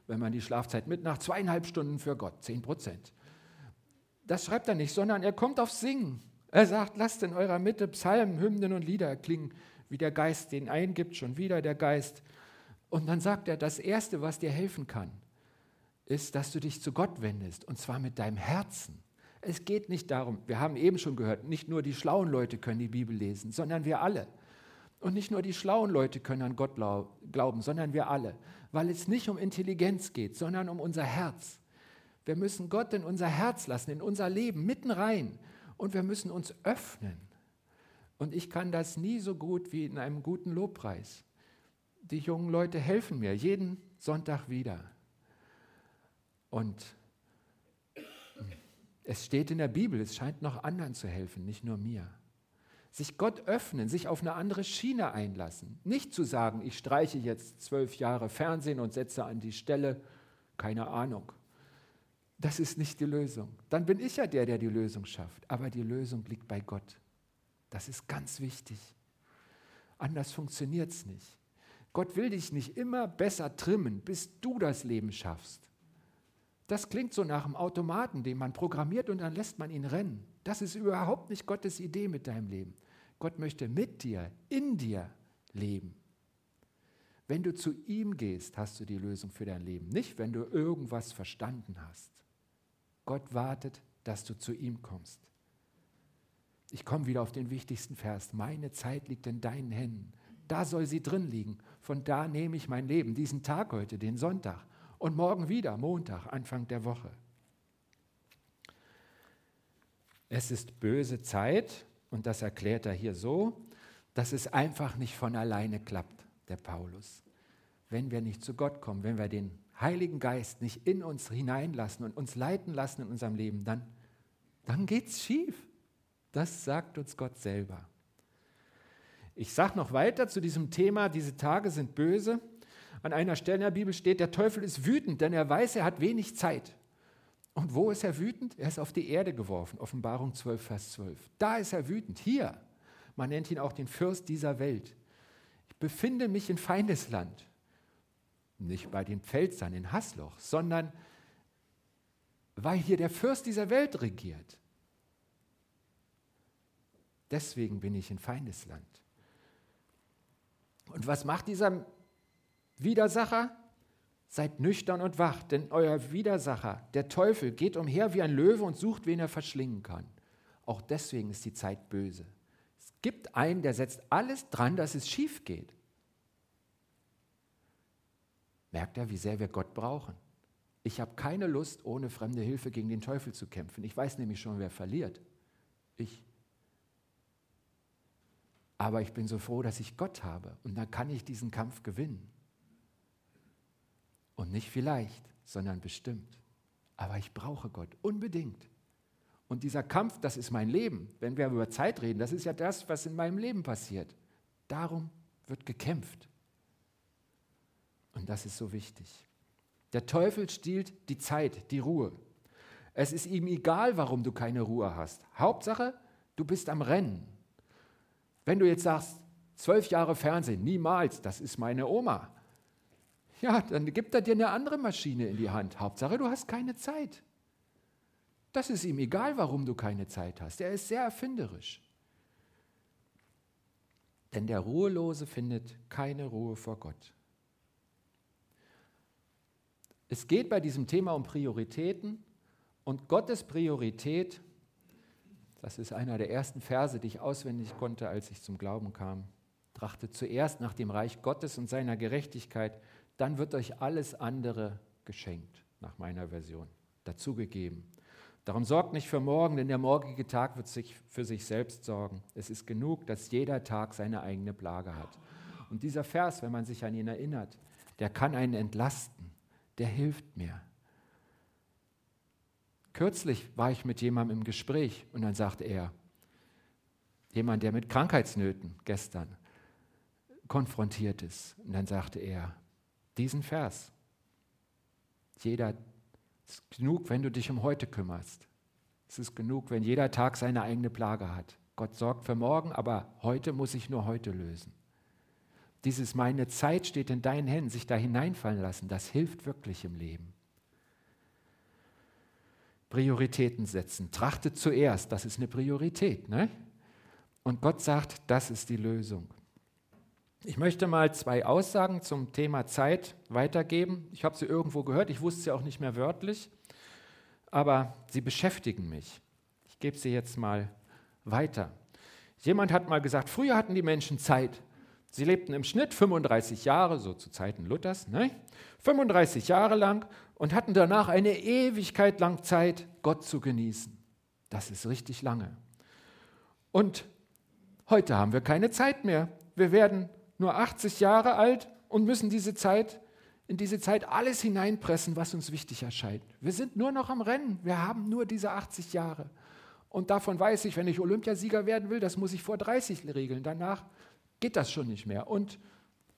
Wenn man die Schlafzeit mitmacht, zweieinhalb Stunden für Gott, zehn Prozent. Das schreibt er nicht, sondern er kommt auf Singen. Er sagt, lasst in eurer Mitte Psalmen, Hymnen und Lieder klingen, wie der Geist den eingibt, schon wieder der Geist. Und dann sagt er, das Erste, was dir helfen kann, ist, dass du dich zu Gott wendest, und zwar mit deinem Herzen. Es geht nicht darum, wir haben eben schon gehört, nicht nur die schlauen Leute können die Bibel lesen, sondern wir alle. Und nicht nur die schlauen Leute können an Gott glauben, sondern wir alle, weil es nicht um Intelligenz geht, sondern um unser Herz. Wir müssen Gott in unser Herz lassen, in unser Leben, mitten rein. Und wir müssen uns öffnen. Und ich kann das nie so gut wie in einem guten Lobpreis. Die jungen Leute helfen mir jeden Sonntag wieder. Und es steht in der Bibel, es scheint noch anderen zu helfen, nicht nur mir. Sich Gott öffnen, sich auf eine andere Schiene einlassen. Nicht zu sagen, ich streiche jetzt zwölf Jahre Fernsehen und setze an die Stelle, keine Ahnung. Das ist nicht die Lösung. Dann bin ich ja der, der die Lösung schafft. Aber die Lösung liegt bei Gott. Das ist ganz wichtig. Anders funktioniert es nicht. Gott will dich nicht immer besser trimmen, bis du das Leben schaffst. Das klingt so nach einem Automaten, den man programmiert und dann lässt man ihn rennen. Das ist überhaupt nicht Gottes Idee mit deinem Leben. Gott möchte mit dir, in dir leben. Wenn du zu ihm gehst, hast du die Lösung für dein Leben. Nicht, wenn du irgendwas verstanden hast. Gott wartet, dass du zu ihm kommst. Ich komme wieder auf den wichtigsten Vers. Meine Zeit liegt in deinen Händen. Da soll sie drin liegen. Von da nehme ich mein Leben, diesen Tag heute, den Sonntag. Und morgen wieder, Montag, Anfang der Woche. Es ist böse Zeit, und das erklärt er hier so, dass es einfach nicht von alleine klappt, der Paulus. Wenn wir nicht zu Gott kommen, wenn wir den Heiligen Geist nicht in uns hineinlassen und uns leiten lassen in unserem Leben, dann, dann geht es schief. Das sagt uns Gott selber. Ich sage noch weiter zu diesem Thema, diese Tage sind böse. An einer Stelle in der Bibel steht, der Teufel ist wütend, denn er weiß, er hat wenig Zeit. Und wo ist er wütend? Er ist auf die Erde geworfen. Offenbarung 12, Vers 12. Da ist er wütend. Hier. Man nennt ihn auch den Fürst dieser Welt. Ich befinde mich in Feindesland. Nicht bei den Pfälzern in Hasloch, sondern weil hier der Fürst dieser Welt regiert. Deswegen bin ich in Feindesland. Und was macht dieser Widersacher, seid nüchtern und wach, denn euer Widersacher, der Teufel, geht umher wie ein Löwe und sucht, wen er verschlingen kann. Auch deswegen ist die Zeit böse. Es gibt einen, der setzt alles dran, dass es schief geht. Merkt er, wie sehr wir Gott brauchen? Ich habe keine Lust, ohne fremde Hilfe gegen den Teufel zu kämpfen. Ich weiß nämlich schon, wer verliert. Ich. Aber ich bin so froh, dass ich Gott habe und dann kann ich diesen Kampf gewinnen. Und nicht vielleicht, sondern bestimmt. Aber ich brauche Gott unbedingt. Und dieser Kampf, das ist mein Leben. Wenn wir über Zeit reden, das ist ja das, was in meinem Leben passiert. Darum wird gekämpft. Und das ist so wichtig. Der Teufel stiehlt die Zeit, die Ruhe. Es ist ihm egal, warum du keine Ruhe hast. Hauptsache, du bist am Rennen. Wenn du jetzt sagst, zwölf Jahre Fernsehen, niemals, das ist meine Oma. Ja, dann gibt er dir eine andere Maschine in die Hand. Hauptsache, du hast keine Zeit. Das ist ihm egal, warum du keine Zeit hast. Er ist sehr erfinderisch. Denn der Ruhelose findet keine Ruhe vor Gott. Es geht bei diesem Thema um Prioritäten und Gottes Priorität, das ist einer der ersten Verse, die ich auswendig konnte, als ich zum Glauben kam. Trachtet zuerst nach dem Reich Gottes und seiner Gerechtigkeit, dann wird euch alles andere geschenkt, nach meiner Version, dazugegeben. Darum sorgt nicht für morgen, denn der morgige Tag wird sich für sich selbst sorgen. Es ist genug, dass jeder Tag seine eigene Plage hat. Und dieser Vers, wenn man sich an ihn erinnert, der kann einen entlasten, der hilft mir. Kürzlich war ich mit jemandem im Gespräch und dann sagte er, jemand, der mit Krankheitsnöten gestern konfrontiert ist, und dann sagte er, diesen Vers, jeder es ist genug, wenn du dich um heute kümmerst. Es ist genug, wenn jeder Tag seine eigene Plage hat. Gott sorgt für morgen, aber heute muss ich nur heute lösen. Dieses meine Zeit steht in deinen Händen, sich da hineinfallen lassen, das hilft wirklich im Leben. Prioritäten setzen. Trachtet zuerst, das ist eine Priorität. Ne? Und Gott sagt, das ist die Lösung. Ich möchte mal zwei Aussagen zum Thema Zeit weitergeben. Ich habe sie irgendwo gehört, ich wusste sie auch nicht mehr wörtlich, aber sie beschäftigen mich. Ich gebe sie jetzt mal weiter. Jemand hat mal gesagt, früher hatten die Menschen Zeit. Sie lebten im Schnitt 35 Jahre, so zu Zeiten Luthers, ne? 35 Jahre lang und hatten danach eine Ewigkeit lang Zeit, Gott zu genießen. Das ist richtig lange. Und heute haben wir keine Zeit mehr. Wir werden nur 80 Jahre alt und müssen diese Zeit, in diese Zeit alles hineinpressen, was uns wichtig erscheint. Wir sind nur noch am Rennen. Wir haben nur diese 80 Jahre. Und davon weiß ich, wenn ich Olympiasieger werden will, das muss ich vor 30 regeln. Danach geht das schon nicht mehr. Und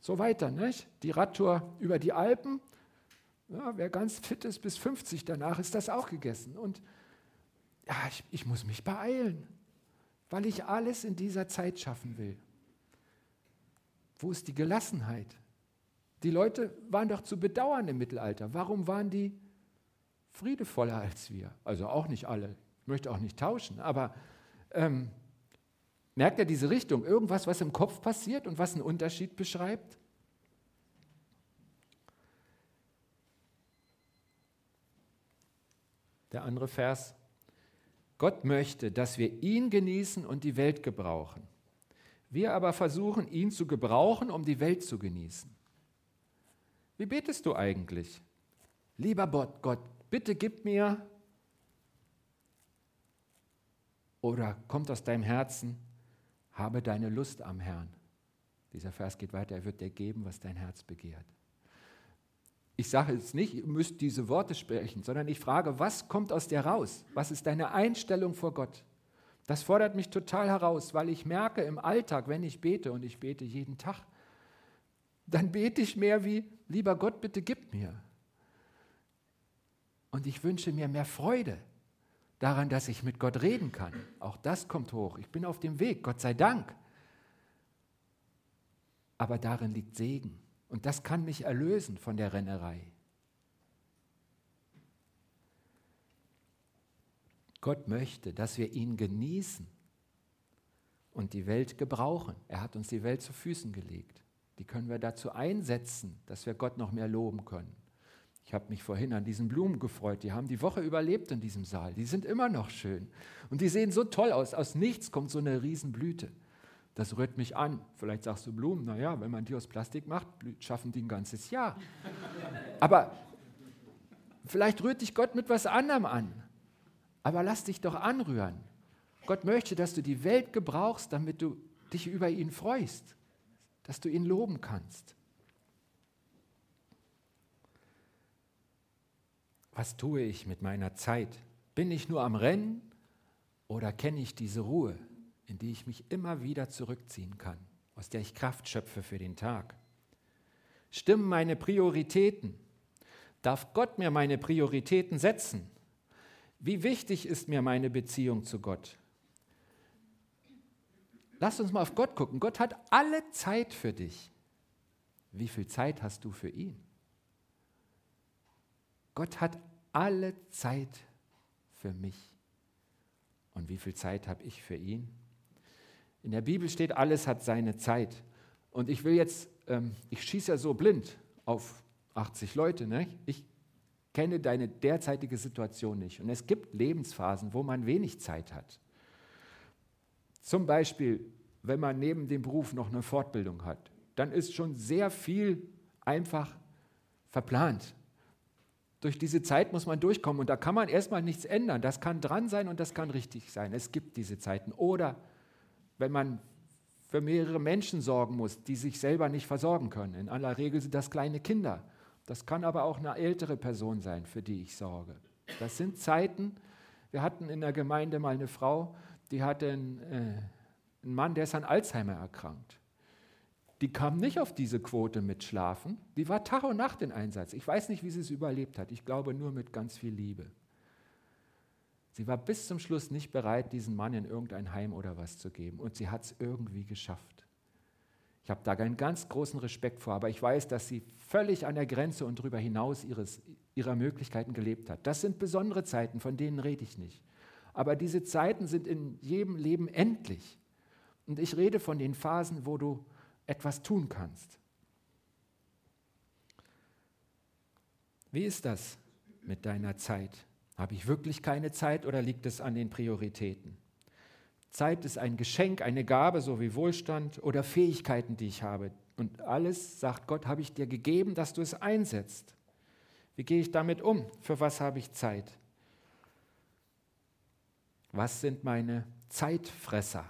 so weiter. Nicht? Die Radtour über die Alpen, ja, wer ganz fit ist bis 50, danach ist das auch gegessen. Und ja, ich, ich muss mich beeilen, weil ich alles in dieser Zeit schaffen will. Wo ist die Gelassenheit? Die Leute waren doch zu bedauern im Mittelalter. Warum waren die friedevoller als wir? Also auch nicht alle. Ich möchte auch nicht tauschen. Aber ähm, merkt ihr diese Richtung? Irgendwas, was im Kopf passiert und was einen Unterschied beschreibt? Der andere Vers. Gott möchte, dass wir ihn genießen und die Welt gebrauchen. Wir aber versuchen, ihn zu gebrauchen, um die Welt zu genießen. Wie betest du eigentlich? Lieber Gott, bitte gib mir oder kommt aus deinem Herzen, habe deine Lust am Herrn. Dieser Vers geht weiter, er wird dir geben, was dein Herz begehrt. Ich sage jetzt nicht, ihr müsst diese Worte sprechen, sondern ich frage, was kommt aus dir raus? Was ist deine Einstellung vor Gott? Das fordert mich total heraus, weil ich merke im Alltag, wenn ich bete und ich bete jeden Tag, dann bete ich mehr wie, lieber Gott, bitte gib mir. Und ich wünsche mir mehr Freude daran, dass ich mit Gott reden kann. Auch das kommt hoch. Ich bin auf dem Weg, Gott sei Dank. Aber darin liegt Segen. Und das kann mich erlösen von der Rennerei. Gott möchte, dass wir ihn genießen und die Welt gebrauchen. Er hat uns die Welt zu Füßen gelegt. Die können wir dazu einsetzen, dass wir Gott noch mehr loben können. Ich habe mich vorhin an diesen Blumen gefreut. Die haben die Woche überlebt in diesem Saal. Die sind immer noch schön. Und die sehen so toll aus. Aus nichts kommt so eine Riesenblüte. Das rührt mich an. Vielleicht sagst du Blumen, naja, wenn man die aus Plastik macht, schaffen die ein ganzes Jahr. Aber vielleicht rührt dich Gott mit was anderem an. Aber lass dich doch anrühren. Gott möchte, dass du die Welt gebrauchst, damit du dich über ihn freust, dass du ihn loben kannst. Was tue ich mit meiner Zeit? Bin ich nur am Rennen oder kenne ich diese Ruhe, in die ich mich immer wieder zurückziehen kann, aus der ich Kraft schöpfe für den Tag? Stimmen meine Prioritäten? Darf Gott mir meine Prioritäten setzen? Wie wichtig ist mir meine Beziehung zu Gott? Lass uns mal auf Gott gucken. Gott hat alle Zeit für dich. Wie viel Zeit hast du für ihn? Gott hat alle Zeit für mich. Und wie viel Zeit habe ich für ihn? In der Bibel steht, alles hat seine Zeit. Und ich will jetzt, ähm, ich schieße ja so blind auf 80 Leute. Ne? Ich kenne deine derzeitige Situation nicht. Und es gibt Lebensphasen, wo man wenig Zeit hat. Zum Beispiel, wenn man neben dem Beruf noch eine Fortbildung hat, dann ist schon sehr viel einfach verplant. Durch diese Zeit muss man durchkommen und da kann man erstmal nichts ändern. Das kann dran sein und das kann richtig sein. Es gibt diese Zeiten. Oder wenn man für mehrere Menschen sorgen muss, die sich selber nicht versorgen können. In aller Regel sind das kleine Kinder. Das kann aber auch eine ältere Person sein, für die ich sorge. Das sind Zeiten. Wir hatten in der Gemeinde mal eine Frau, die hatte einen, äh, einen Mann, der ist an Alzheimer erkrankt die kam nicht auf diese Quote mit Schlafen. Die war Tag und Nacht in Einsatz. Ich weiß nicht, wie sie es überlebt hat. Ich glaube nur mit ganz viel Liebe. Sie war bis zum Schluss nicht bereit, diesen Mann in irgendein Heim oder was zu geben. Und sie hat es irgendwie geschafft. Ich habe da einen ganz großen Respekt vor, aber ich weiß, dass sie völlig an der Grenze und darüber hinaus ihres, ihrer Möglichkeiten gelebt hat. Das sind besondere Zeiten, von denen rede ich nicht. Aber diese Zeiten sind in jedem Leben endlich. Und ich rede von den Phasen, wo du etwas tun kannst. Wie ist das mit deiner Zeit? Habe ich wirklich keine Zeit oder liegt es an den Prioritäten? Zeit ist ein Geschenk, eine Gabe, so wie Wohlstand oder Fähigkeiten, die ich habe. Und alles, sagt Gott, habe ich dir gegeben, dass du es einsetzt. Wie gehe ich damit um? Für was habe ich Zeit? Was sind meine Zeitfresser?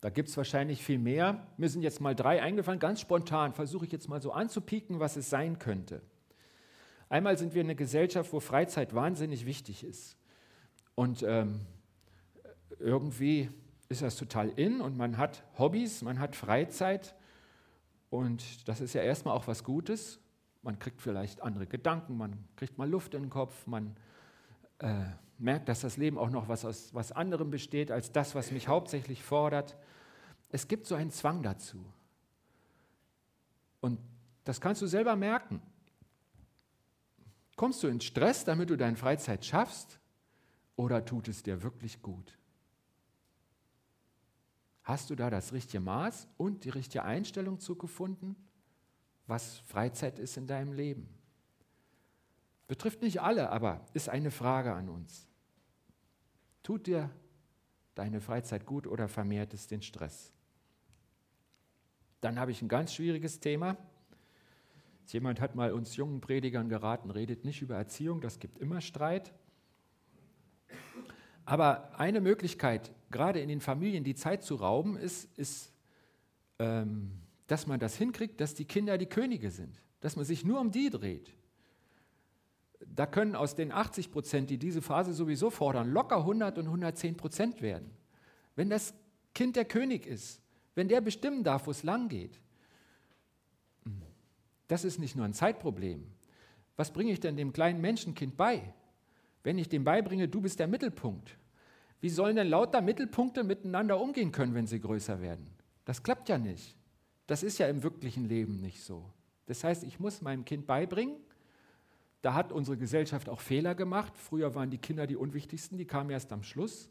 Da gibt es wahrscheinlich viel mehr. Mir sind jetzt mal drei eingefallen, ganz spontan versuche ich jetzt mal so anzupieken, was es sein könnte. Einmal sind wir eine Gesellschaft, wo Freizeit wahnsinnig wichtig ist. Und ähm, irgendwie ist das total in und man hat Hobbys, man hat Freizeit und das ist ja erstmal auch was Gutes. Man kriegt vielleicht andere Gedanken, man kriegt mal Luft in den Kopf, man äh, merkt, dass das Leben auch noch was aus was anderem besteht als das, was mich hauptsächlich fordert. Es gibt so einen Zwang dazu. Und das kannst du selber merken. Kommst du in Stress, damit du deine Freizeit schaffst, oder tut es dir wirklich gut? Hast du da das richtige Maß und die richtige Einstellung zugefunden, was Freizeit ist in deinem Leben? Betrifft nicht alle, aber ist eine Frage an uns. Tut dir deine Freizeit gut oder vermehrt es den Stress? Dann habe ich ein ganz schwieriges Thema. Jemand hat mal uns jungen Predigern geraten, redet nicht über Erziehung, das gibt immer Streit. Aber eine Möglichkeit, gerade in den Familien die Zeit zu rauben, ist, ist ähm, dass man das hinkriegt, dass die Kinder die Könige sind, dass man sich nur um die dreht da können aus den 80 Prozent, die diese Phase sowieso fordern, locker 100 und 110 Prozent werden. Wenn das Kind der König ist, wenn der bestimmen darf, wo es lang geht, das ist nicht nur ein Zeitproblem. Was bringe ich denn dem kleinen Menschenkind bei? Wenn ich dem beibringe, du bist der Mittelpunkt, wie sollen denn lauter Mittelpunkte miteinander umgehen können, wenn sie größer werden? Das klappt ja nicht. Das ist ja im wirklichen Leben nicht so. Das heißt, ich muss meinem Kind beibringen, da hat unsere Gesellschaft auch Fehler gemacht. Früher waren die Kinder die unwichtigsten, die kamen erst am Schluss.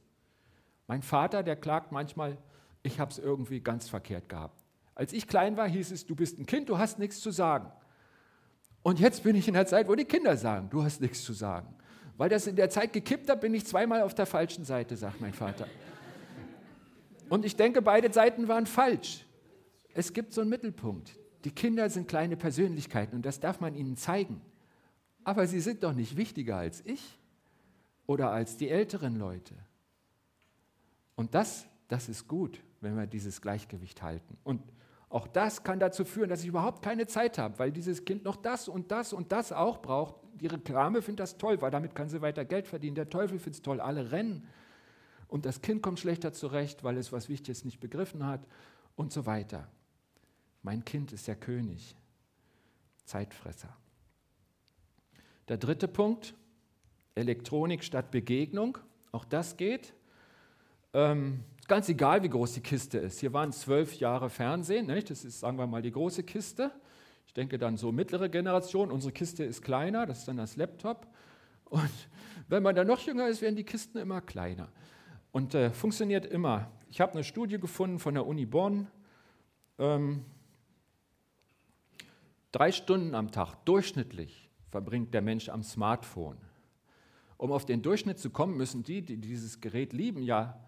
Mein Vater, der klagt manchmal, ich habe es irgendwie ganz verkehrt gehabt. Als ich klein war, hieß es, du bist ein Kind, du hast nichts zu sagen. Und jetzt bin ich in der Zeit, wo die Kinder sagen, du hast nichts zu sagen. Weil das in der Zeit gekippt hat, bin ich zweimal auf der falschen Seite, sagt mein Vater. Und ich denke, beide Seiten waren falsch. Es gibt so einen Mittelpunkt. Die Kinder sind kleine Persönlichkeiten und das darf man ihnen zeigen aber sie sind doch nicht wichtiger als ich oder als die älteren Leute. Und das, das ist gut, wenn wir dieses Gleichgewicht halten. Und auch das kann dazu führen, dass ich überhaupt keine Zeit habe, weil dieses Kind noch das und das und das auch braucht. Die Reklame findet das toll, weil damit kann sie weiter Geld verdienen. Der Teufel findet es toll, alle rennen. Und das Kind kommt schlechter zurecht, weil es was Wichtiges nicht begriffen hat und so weiter. Mein Kind ist der König, Zeitfresser. Der dritte Punkt, Elektronik statt Begegnung. Auch das geht. Ähm, ganz egal, wie groß die Kiste ist. Hier waren zwölf Jahre Fernsehen. Nicht? Das ist, sagen wir mal, die große Kiste. Ich denke dann so mittlere Generation. Unsere Kiste ist kleiner, das ist dann das Laptop. Und wenn man dann noch jünger ist, werden die Kisten immer kleiner. Und äh, funktioniert immer. Ich habe eine Studie gefunden von der Uni Bonn. Ähm, drei Stunden am Tag durchschnittlich verbringt der Mensch am Smartphone. Um auf den Durchschnitt zu kommen, müssen die, die dieses Gerät lieben, ja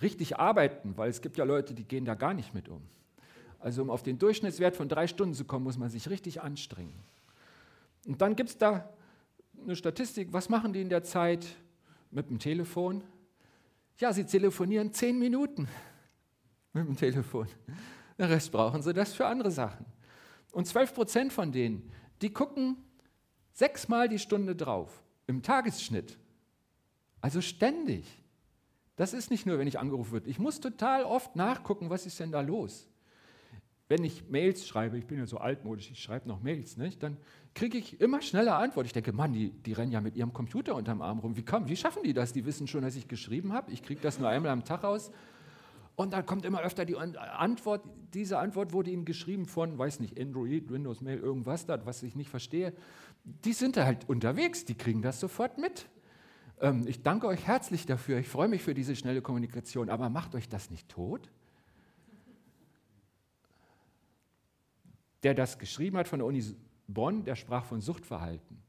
richtig arbeiten, weil es gibt ja Leute, die gehen da gar nicht mit um. Also um auf den Durchschnittswert von drei Stunden zu kommen, muss man sich richtig anstrengen. Und dann gibt es da eine Statistik, was machen die in der Zeit mit dem Telefon? Ja, sie telefonieren zehn Minuten mit dem Telefon. Den Rest brauchen sie das für andere Sachen. Und 12 Prozent von denen, die gucken sechsmal die Stunde drauf im Tagesschnitt. Also ständig. Das ist nicht nur, wenn ich angerufen wird. Ich muss total oft nachgucken, was ist denn da los. Wenn ich Mails schreibe, ich bin ja so altmodisch, ich schreibe noch Mails, nicht? dann kriege ich immer schneller Antwort. Ich denke, Mann, die, die rennen ja mit ihrem Computer unterm Arm rum. Wie, kam, wie schaffen die das? Die wissen schon, dass ich geschrieben habe. Ich kriege das nur einmal am Tag raus. Und dann kommt immer öfter die Antwort, diese Antwort wurde ihnen geschrieben von, weiß nicht, Android, Windows Mail, irgendwas da, was ich nicht verstehe. Die sind da halt unterwegs, die kriegen das sofort mit. Ähm, ich danke euch herzlich dafür, ich freue mich für diese schnelle Kommunikation, aber macht euch das nicht tot? Der das geschrieben hat von der Uni Bonn, der sprach von Suchtverhalten.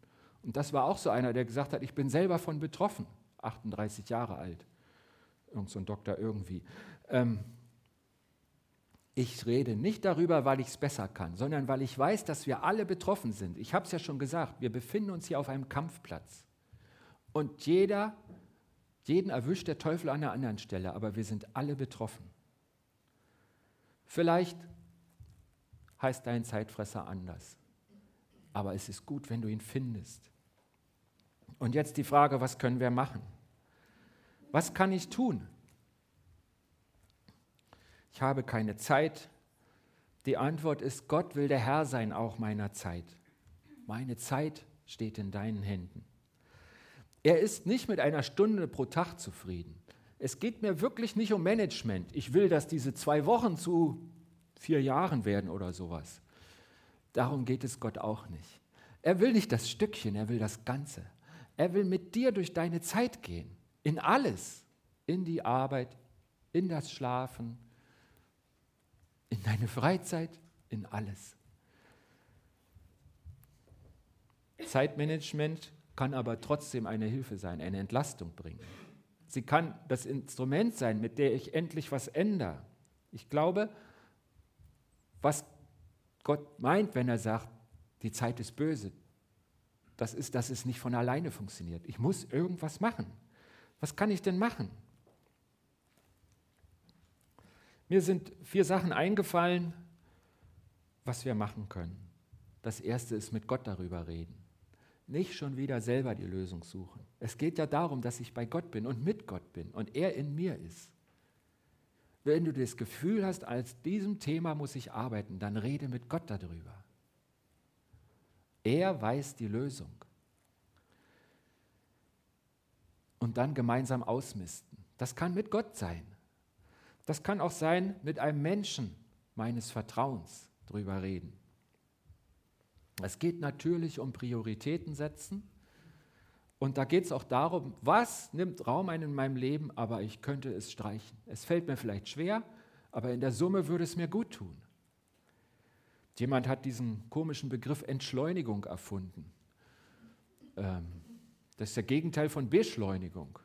Und das war auch so einer, der gesagt hat, ich bin selber von betroffen, 38 Jahre alt. Irgend so ein Doktor irgendwie. Ähm, ich rede nicht darüber, weil ich es besser kann, sondern weil ich weiß, dass wir alle betroffen sind. Ich habe es ja schon gesagt, wir befinden uns hier auf einem Kampfplatz. Und jeder, jeden erwischt der Teufel an einer anderen Stelle, aber wir sind alle betroffen. Vielleicht heißt dein Zeitfresser anders, aber es ist gut, wenn du ihn findest. Und jetzt die Frage, was können wir machen? Was kann ich tun? ich habe keine Zeit. Die Antwort ist, Gott will der Herr sein auch meiner Zeit. Meine Zeit steht in deinen Händen. Er ist nicht mit einer Stunde pro Tag zufrieden. Es geht mir wirklich nicht um Management. Ich will, dass diese zwei Wochen zu vier Jahren werden oder sowas. Darum geht es Gott auch nicht. Er will nicht das Stückchen, er will das Ganze. Er will mit dir durch deine Zeit gehen, in alles, in die Arbeit, in das Schlafen, in deine Freizeit, in alles. Zeitmanagement kann aber trotzdem eine Hilfe sein, eine Entlastung bringen. Sie kann das Instrument sein, mit der ich endlich was ändere. Ich glaube, was Gott meint, wenn er sagt, die Zeit ist böse, das ist, dass es nicht von alleine funktioniert. Ich muss irgendwas machen. Was kann ich denn machen? Mir sind vier Sachen eingefallen, was wir machen können. Das erste ist mit Gott darüber reden. Nicht schon wieder selber die Lösung suchen. Es geht ja darum, dass ich bei Gott bin und mit Gott bin und er in mir ist. Wenn du das Gefühl hast, als diesem Thema muss ich arbeiten, dann rede mit Gott darüber. Er weiß die Lösung. Und dann gemeinsam ausmisten. Das kann mit Gott sein. Das kann auch sein, mit einem Menschen meines Vertrauens drüber reden. Es geht natürlich um Prioritäten setzen. Und da geht es auch darum, was nimmt Raum ein in meinem Leben, aber ich könnte es streichen. Es fällt mir vielleicht schwer, aber in der Summe würde es mir gut tun. Jemand hat diesen komischen Begriff Entschleunigung erfunden. Ähm, das ist der Gegenteil von Beschleunigung.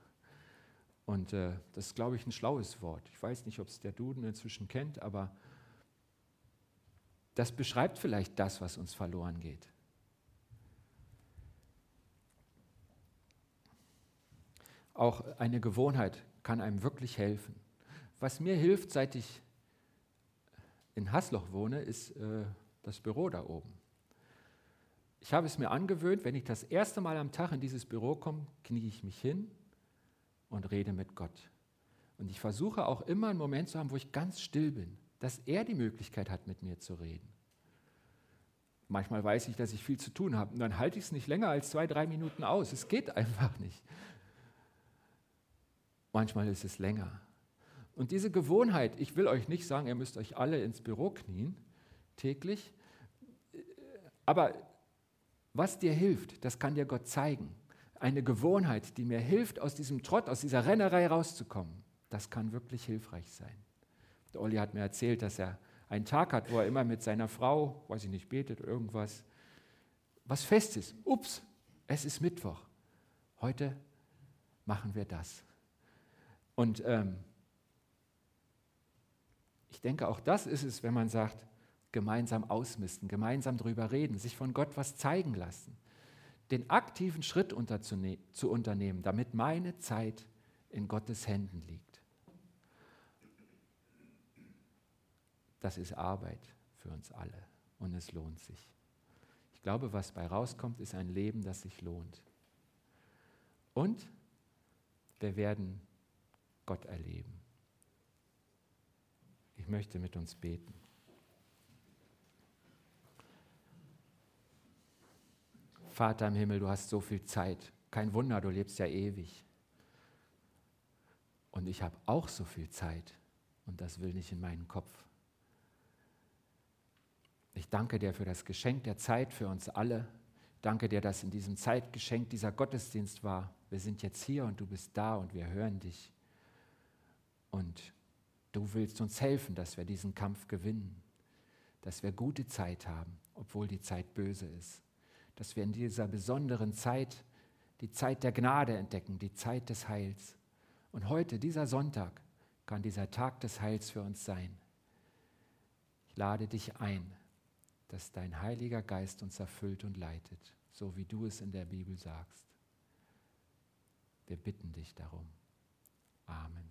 Und äh, das ist, glaube ich, ein schlaues Wort. Ich weiß nicht, ob es der Duden inzwischen kennt, aber das beschreibt vielleicht das, was uns verloren geht. Auch eine Gewohnheit kann einem wirklich helfen. Was mir hilft, seit ich in Hasloch wohne, ist äh, das Büro da oben. Ich habe es mir angewöhnt, wenn ich das erste Mal am Tag in dieses Büro komme, knie ich mich hin und rede mit Gott. Und ich versuche auch immer einen Moment zu haben, wo ich ganz still bin, dass er die Möglichkeit hat, mit mir zu reden. Manchmal weiß ich, dass ich viel zu tun habe und dann halte ich es nicht länger als zwei, drei Minuten aus. Es geht einfach nicht. Manchmal ist es länger. Und diese Gewohnheit, ich will euch nicht sagen, ihr müsst euch alle ins Büro knien, täglich, aber was dir hilft, das kann dir Gott zeigen. Eine Gewohnheit, die mir hilft, aus diesem Trott, aus dieser Rennerei rauszukommen, das kann wirklich hilfreich sein. Der Olli hat mir erzählt, dass er einen Tag hat, wo er immer mit seiner Frau, weiß ich nicht, betet, irgendwas, was fest ist. Ups, es ist Mittwoch. Heute machen wir das. Und ähm, ich denke, auch das ist es, wenn man sagt, gemeinsam ausmisten, gemeinsam drüber reden, sich von Gott was zeigen lassen, den aktiven Schritt zu unternehmen, damit meine Zeit in Gottes Händen liegt. Das ist Arbeit für uns alle und es lohnt sich. Ich glaube, was bei rauskommt, ist ein Leben, das sich lohnt. Und wir werden Gott erleben. Ich möchte mit uns beten. Vater im Himmel, du hast so viel Zeit. Kein Wunder, du lebst ja ewig. Und ich habe auch so viel Zeit und das will nicht in meinen Kopf. Ich danke dir für das Geschenk der Zeit für uns alle. Danke dir, dass in diesem Zeitgeschenk dieser Gottesdienst war. Wir sind jetzt hier und du bist da und wir hören dich. Und du willst uns helfen, dass wir diesen Kampf gewinnen, dass wir gute Zeit haben, obwohl die Zeit böse ist, dass wir in dieser besonderen Zeit die Zeit der Gnade entdecken, die Zeit des Heils. Und heute, dieser Sonntag, kann dieser Tag des Heils für uns sein. Ich lade dich ein, dass dein Heiliger Geist uns erfüllt und leitet, so wie du es in der Bibel sagst. Wir bitten dich darum. Amen.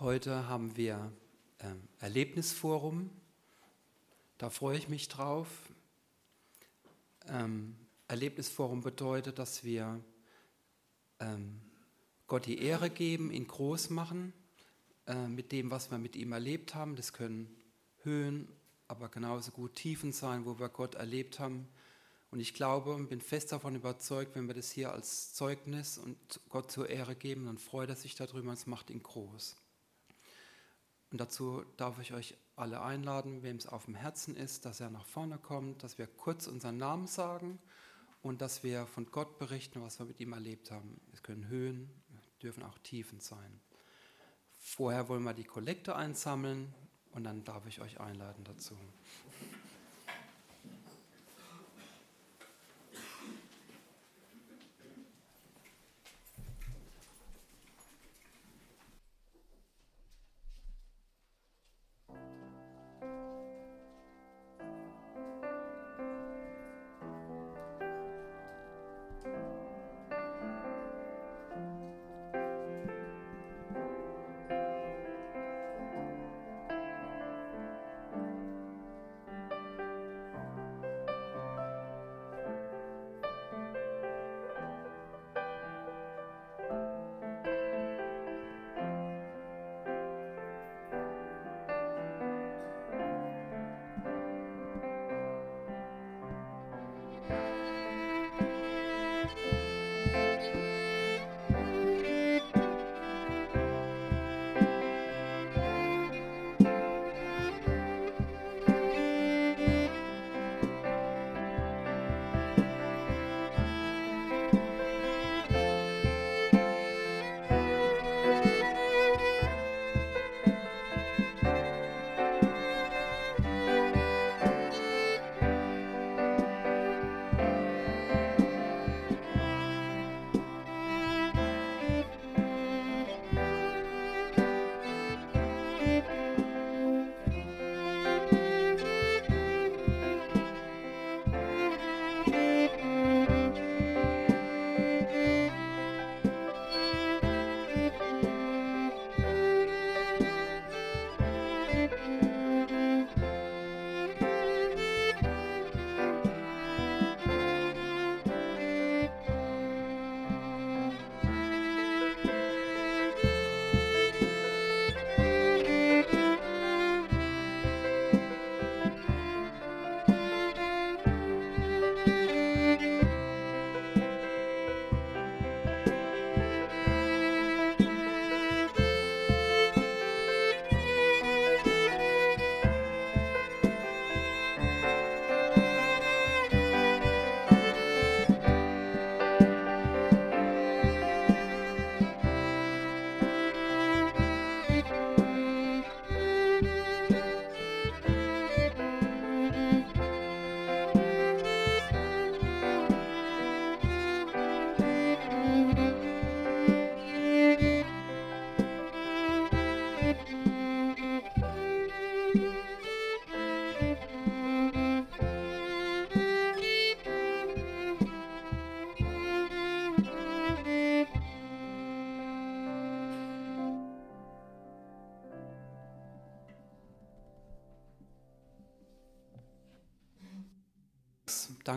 Heute haben wir ähm, Erlebnisforum. Da freue ich mich drauf. Ähm, Erlebnisforum bedeutet, dass wir ähm, Gott die Ehre geben, ihn groß machen äh, mit dem, was wir mit ihm erlebt haben. Das können Höhen, aber genauso gut Tiefen sein, wo wir Gott erlebt haben. Und ich glaube und bin fest davon überzeugt, wenn wir das hier als Zeugnis und Gott zur Ehre geben, dann freut er sich darüber und es macht ihn groß. Und dazu darf ich euch alle einladen, wem es auf dem Herzen ist, dass er nach vorne kommt, dass wir kurz unseren Namen sagen und dass wir von Gott berichten, was wir mit ihm erlebt haben. Es können Höhen, dürfen auch Tiefen sein. Vorher wollen wir die Kollekte einsammeln und dann darf ich euch einladen dazu.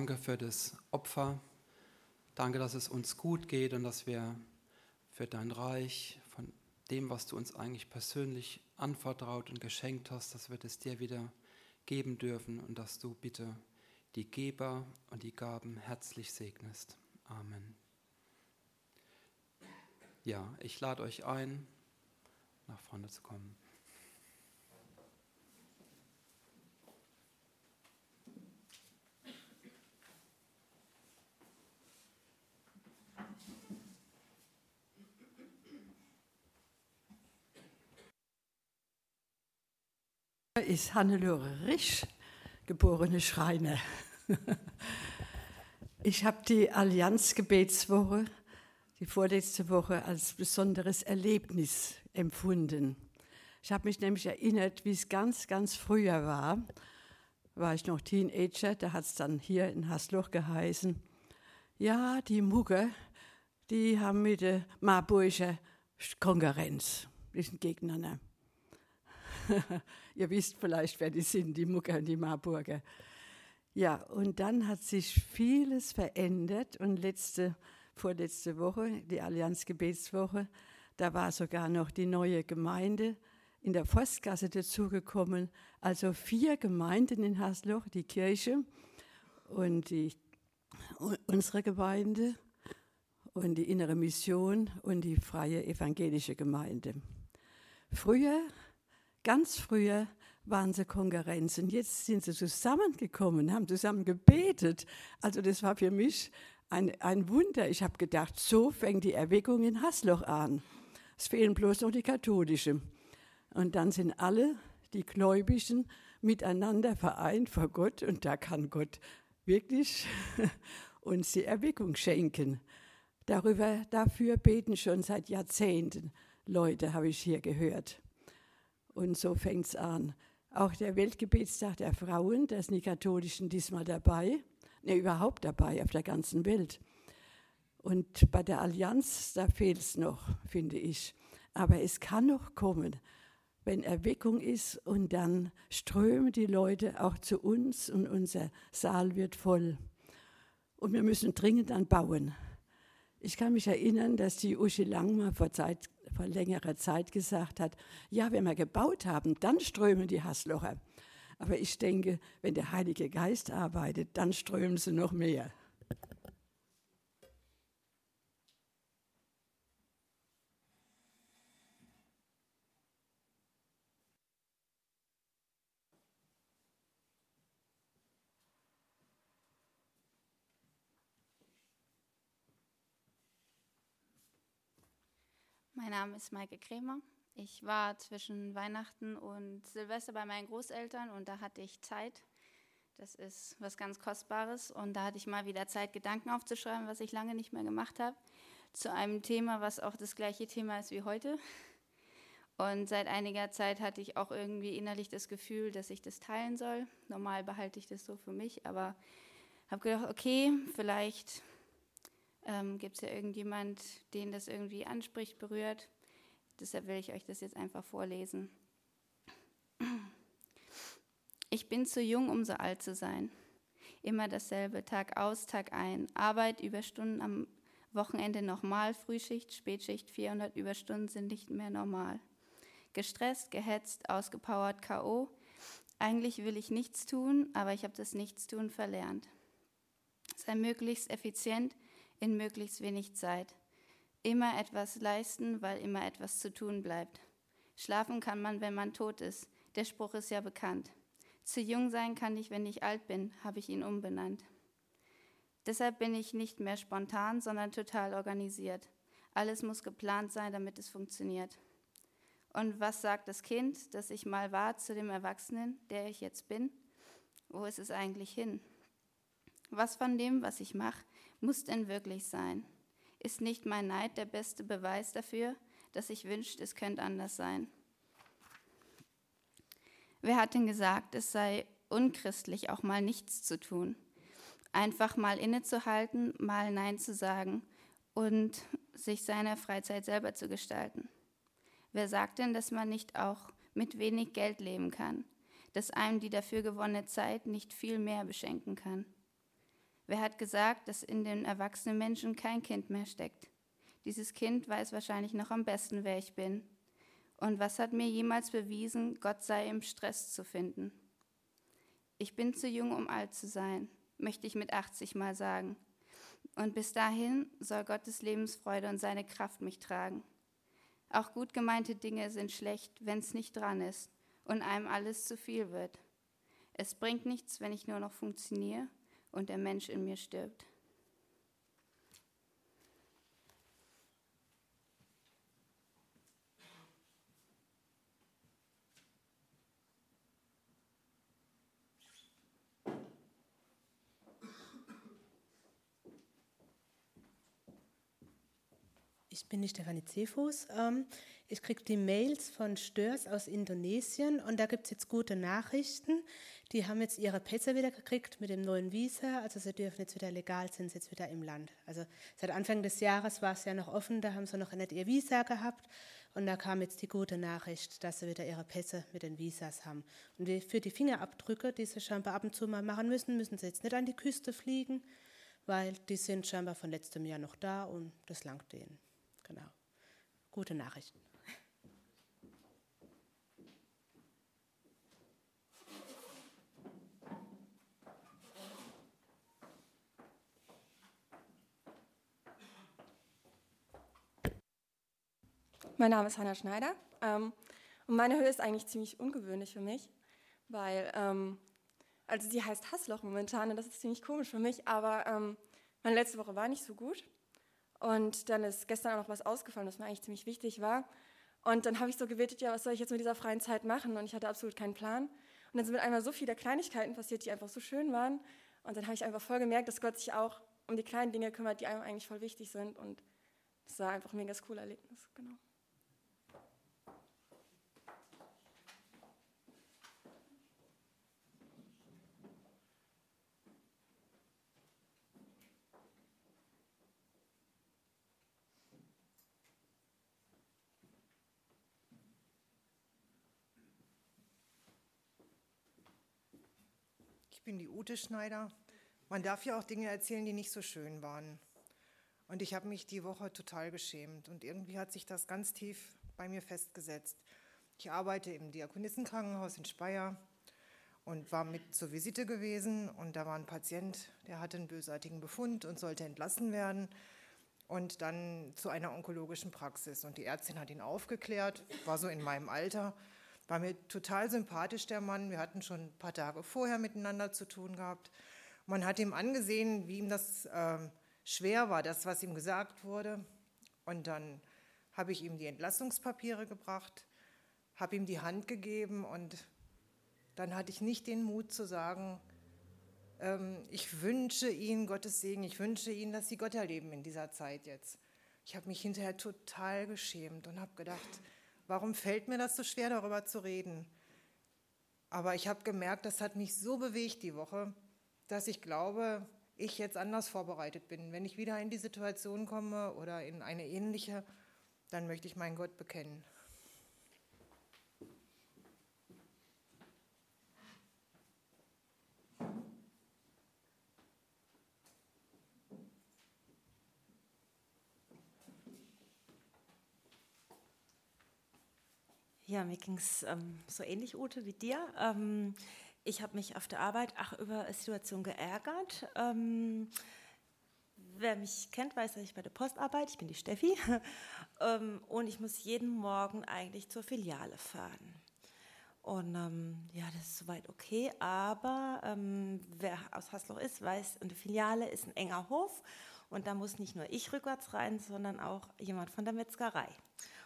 Danke für das Opfer. Danke, dass es uns gut geht und dass wir für dein Reich, von dem, was du uns eigentlich persönlich anvertraut und geschenkt hast, dass wir das dir wieder geben dürfen und dass du bitte die Geber und die Gaben herzlich segnest. Amen. Ja, ich lade euch ein, nach vorne zu kommen. Ist Hannelore Risch, geborene Schreiner. Ich habe die Allianzgebetswoche, die vorletzte Woche, als besonderes Erlebnis empfunden. Ich habe mich nämlich erinnert, wie es ganz, ganz früher war. War ich noch Teenager, da hat es dann hier in Hasloch geheißen. Ja, die Mugger, die haben mit der Marburger Konkurrenz, die sind gegeneinander. Ihr wisst vielleicht, wer die sind, die Mucker und die Marburger. Ja, und dann hat sich vieles verändert und letzte, vorletzte Woche, die Allianz Gebetswoche, da war sogar noch die neue Gemeinde in der Forstgasse dazugekommen. Also vier Gemeinden in Hasloch, die Kirche und die, unsere Gemeinde und die innere Mission und die freie evangelische Gemeinde. Früher Ganz früher waren sie Konkurrenzen. Jetzt sind sie zusammengekommen, haben zusammen gebetet. Also das war für mich ein, ein Wunder. Ich habe gedacht, so fängt die Erweckung in Hasloch an. Es fehlen bloß noch die Katholischen. Und dann sind alle die Gläubigen miteinander vereint vor Gott und da kann Gott wirklich uns die Erweckung schenken. Darüber, dafür beten schon seit Jahrzehnten Leute, habe ich hier gehört. Und so fängt es an. Auch der Weltgebetstag der Frauen, da sind die Katholischen diesmal dabei, ne, überhaupt dabei auf der ganzen Welt. Und bei der Allianz, da fehlt es noch, finde ich. Aber es kann noch kommen, wenn Erweckung ist und dann strömen die Leute auch zu uns und unser Saal wird voll. Und wir müssen dringend anbauen. Ich kann mich erinnern, dass die Uschi Lang mal vor Zeit vor längerer Zeit gesagt hat, ja, wenn wir gebaut haben, dann strömen die Hasslocher. Aber ich denke, wenn der Heilige Geist arbeitet, dann strömen sie noch mehr. Mein Name ist Maike Krämer. Ich war zwischen Weihnachten und Silvester bei meinen Großeltern und da hatte ich Zeit. Das ist was ganz Kostbares und da hatte ich mal wieder Zeit, Gedanken aufzuschreiben, was ich lange nicht mehr gemacht habe, zu einem Thema, was auch das gleiche Thema ist wie heute. Und seit einiger Zeit hatte ich auch irgendwie innerlich das Gefühl, dass ich das teilen soll. Normal behalte ich das so für mich, aber habe gedacht, okay, vielleicht ähm, Gibt es ja irgendjemand, den das irgendwie anspricht, berührt? Deshalb will ich euch das jetzt einfach vorlesen. Ich bin zu jung, um so alt zu sein. Immer dasselbe, Tag aus, Tag ein. Arbeit, Überstunden am Wochenende nochmal, Frühschicht, Spätschicht, 400 Überstunden sind nicht mehr normal. Gestresst, gehetzt, ausgepowert, K.O. Eigentlich will ich nichts tun, aber ich habe das Nichtstun verlernt. Sei möglichst effizient, in möglichst wenig Zeit. Immer etwas leisten, weil immer etwas zu tun bleibt. Schlafen kann man, wenn man tot ist. Der Spruch ist ja bekannt. Zu jung sein kann ich, wenn ich alt bin, habe ich ihn umbenannt. Deshalb bin ich nicht mehr spontan, sondern total organisiert. Alles muss geplant sein, damit es funktioniert. Und was sagt das Kind, das ich mal war, zu dem Erwachsenen, der ich jetzt bin? Wo ist es eigentlich hin? Was von dem, was ich mache, muss denn wirklich sein? Ist nicht mein Neid der beste Beweis dafür, dass ich wünscht, es könnte anders sein? Wer hat denn gesagt, es sei unchristlich, auch mal nichts zu tun? Einfach mal innezuhalten, mal Nein zu sagen und sich seine Freizeit selber zu gestalten. Wer sagt denn, dass man nicht auch mit wenig Geld leben kann, dass einem die dafür gewonnene Zeit nicht viel mehr beschenken kann? Wer hat gesagt, dass in den erwachsenen Menschen kein Kind mehr steckt? Dieses Kind weiß wahrscheinlich noch am besten, wer ich bin. Und was hat mir jemals bewiesen, Gott sei im Stress zu finden? Ich bin zu jung, um alt zu sein, möchte ich mit 80 mal sagen. Und bis dahin soll Gottes Lebensfreude und seine Kraft mich tragen. Auch gut gemeinte Dinge sind schlecht, wenn es nicht dran ist und einem alles zu viel wird. Es bringt nichts, wenn ich nur noch funktioniere und der Mensch in mir stirbt. Ich bin die Stefanie Cephus. Ähm, ich kriege die Mails von Störs aus Indonesien und da gibt es jetzt gute Nachrichten. Die haben jetzt ihre Pässe wieder gekriegt mit dem neuen Visa, also sie dürfen jetzt wieder legal, sind jetzt wieder im Land. Also seit Anfang des Jahres war es ja noch offen, da haben sie noch nicht ihr Visa gehabt und da kam jetzt die gute Nachricht, dass sie wieder ihre Pässe mit den Visas haben. Und für die Fingerabdrücke, die sie scheinbar ab und zu mal machen müssen, müssen sie jetzt nicht an die Küste fliegen, weil die sind scheinbar von letztem Jahr noch da und das langt denen. Genau. Gute Nachrichten. Mein Name ist Hanna Schneider ähm, und meine Höhe ist eigentlich ziemlich ungewöhnlich für mich, weil, ähm, also sie heißt Hassloch momentan und das ist ziemlich komisch für mich, aber ähm, meine letzte Woche war nicht so gut und dann ist gestern auch noch was ausgefallen, was mir eigentlich ziemlich wichtig war. Und dann habe ich so gebetet, ja, was soll ich jetzt mit dieser freien Zeit machen? Und ich hatte absolut keinen Plan. Und dann sind mit einmal so viele Kleinigkeiten passiert, die einfach so schön waren. Und dann habe ich einfach voll gemerkt, dass Gott sich auch um die kleinen Dinge kümmert, die einem eigentlich voll wichtig sind. Und das war einfach ein mega cooles Erlebnis, genau. Bin die Ute Schneider. Man darf ja auch Dinge erzählen, die nicht so schön waren. Und ich habe mich die Woche total geschämt. Und irgendwie hat sich das ganz tief bei mir festgesetzt. Ich arbeite im Diakonissenkrankenhaus in Speyer und war mit zur Visite gewesen. Und da war ein Patient, der hatte einen bösartigen Befund und sollte entlassen werden. Und dann zu einer onkologischen Praxis. Und die Ärztin hat ihn aufgeklärt, war so in meinem Alter war mir total sympathisch, der Mann. Wir hatten schon ein paar Tage vorher miteinander zu tun gehabt. Man hat ihm angesehen, wie ihm das äh, schwer war, das, was ihm gesagt wurde. Und dann habe ich ihm die Entlassungspapiere gebracht, habe ihm die Hand gegeben und dann hatte ich nicht den Mut zu sagen, ähm, ich wünsche Ihnen Gottes Segen, ich wünsche Ihnen, dass Sie Gott erleben in dieser Zeit jetzt. Ich habe mich hinterher total geschämt und habe gedacht, Warum fällt mir das so schwer, darüber zu reden? Aber ich habe gemerkt, das hat mich so bewegt die Woche, dass ich glaube, ich jetzt anders vorbereitet bin. Wenn ich wieder in die Situation komme oder in eine ähnliche, dann möchte ich meinen Gott bekennen. Ja, mir ging es ähm, so ähnlich, Ute, wie dir. Ähm, ich habe mich auf der Arbeit auch über eine Situation geärgert. Ähm, wer mich kennt, weiß, dass ich bei der Post arbeite. Ich bin die Steffi. Ähm, und ich muss jeden Morgen eigentlich zur Filiale fahren. Und ähm, ja, das ist soweit okay, aber ähm, wer aus Hasloch ist, weiß, eine Filiale ist ein enger Hof und da muss nicht nur ich rückwärts rein, sondern auch jemand von der Metzgerei.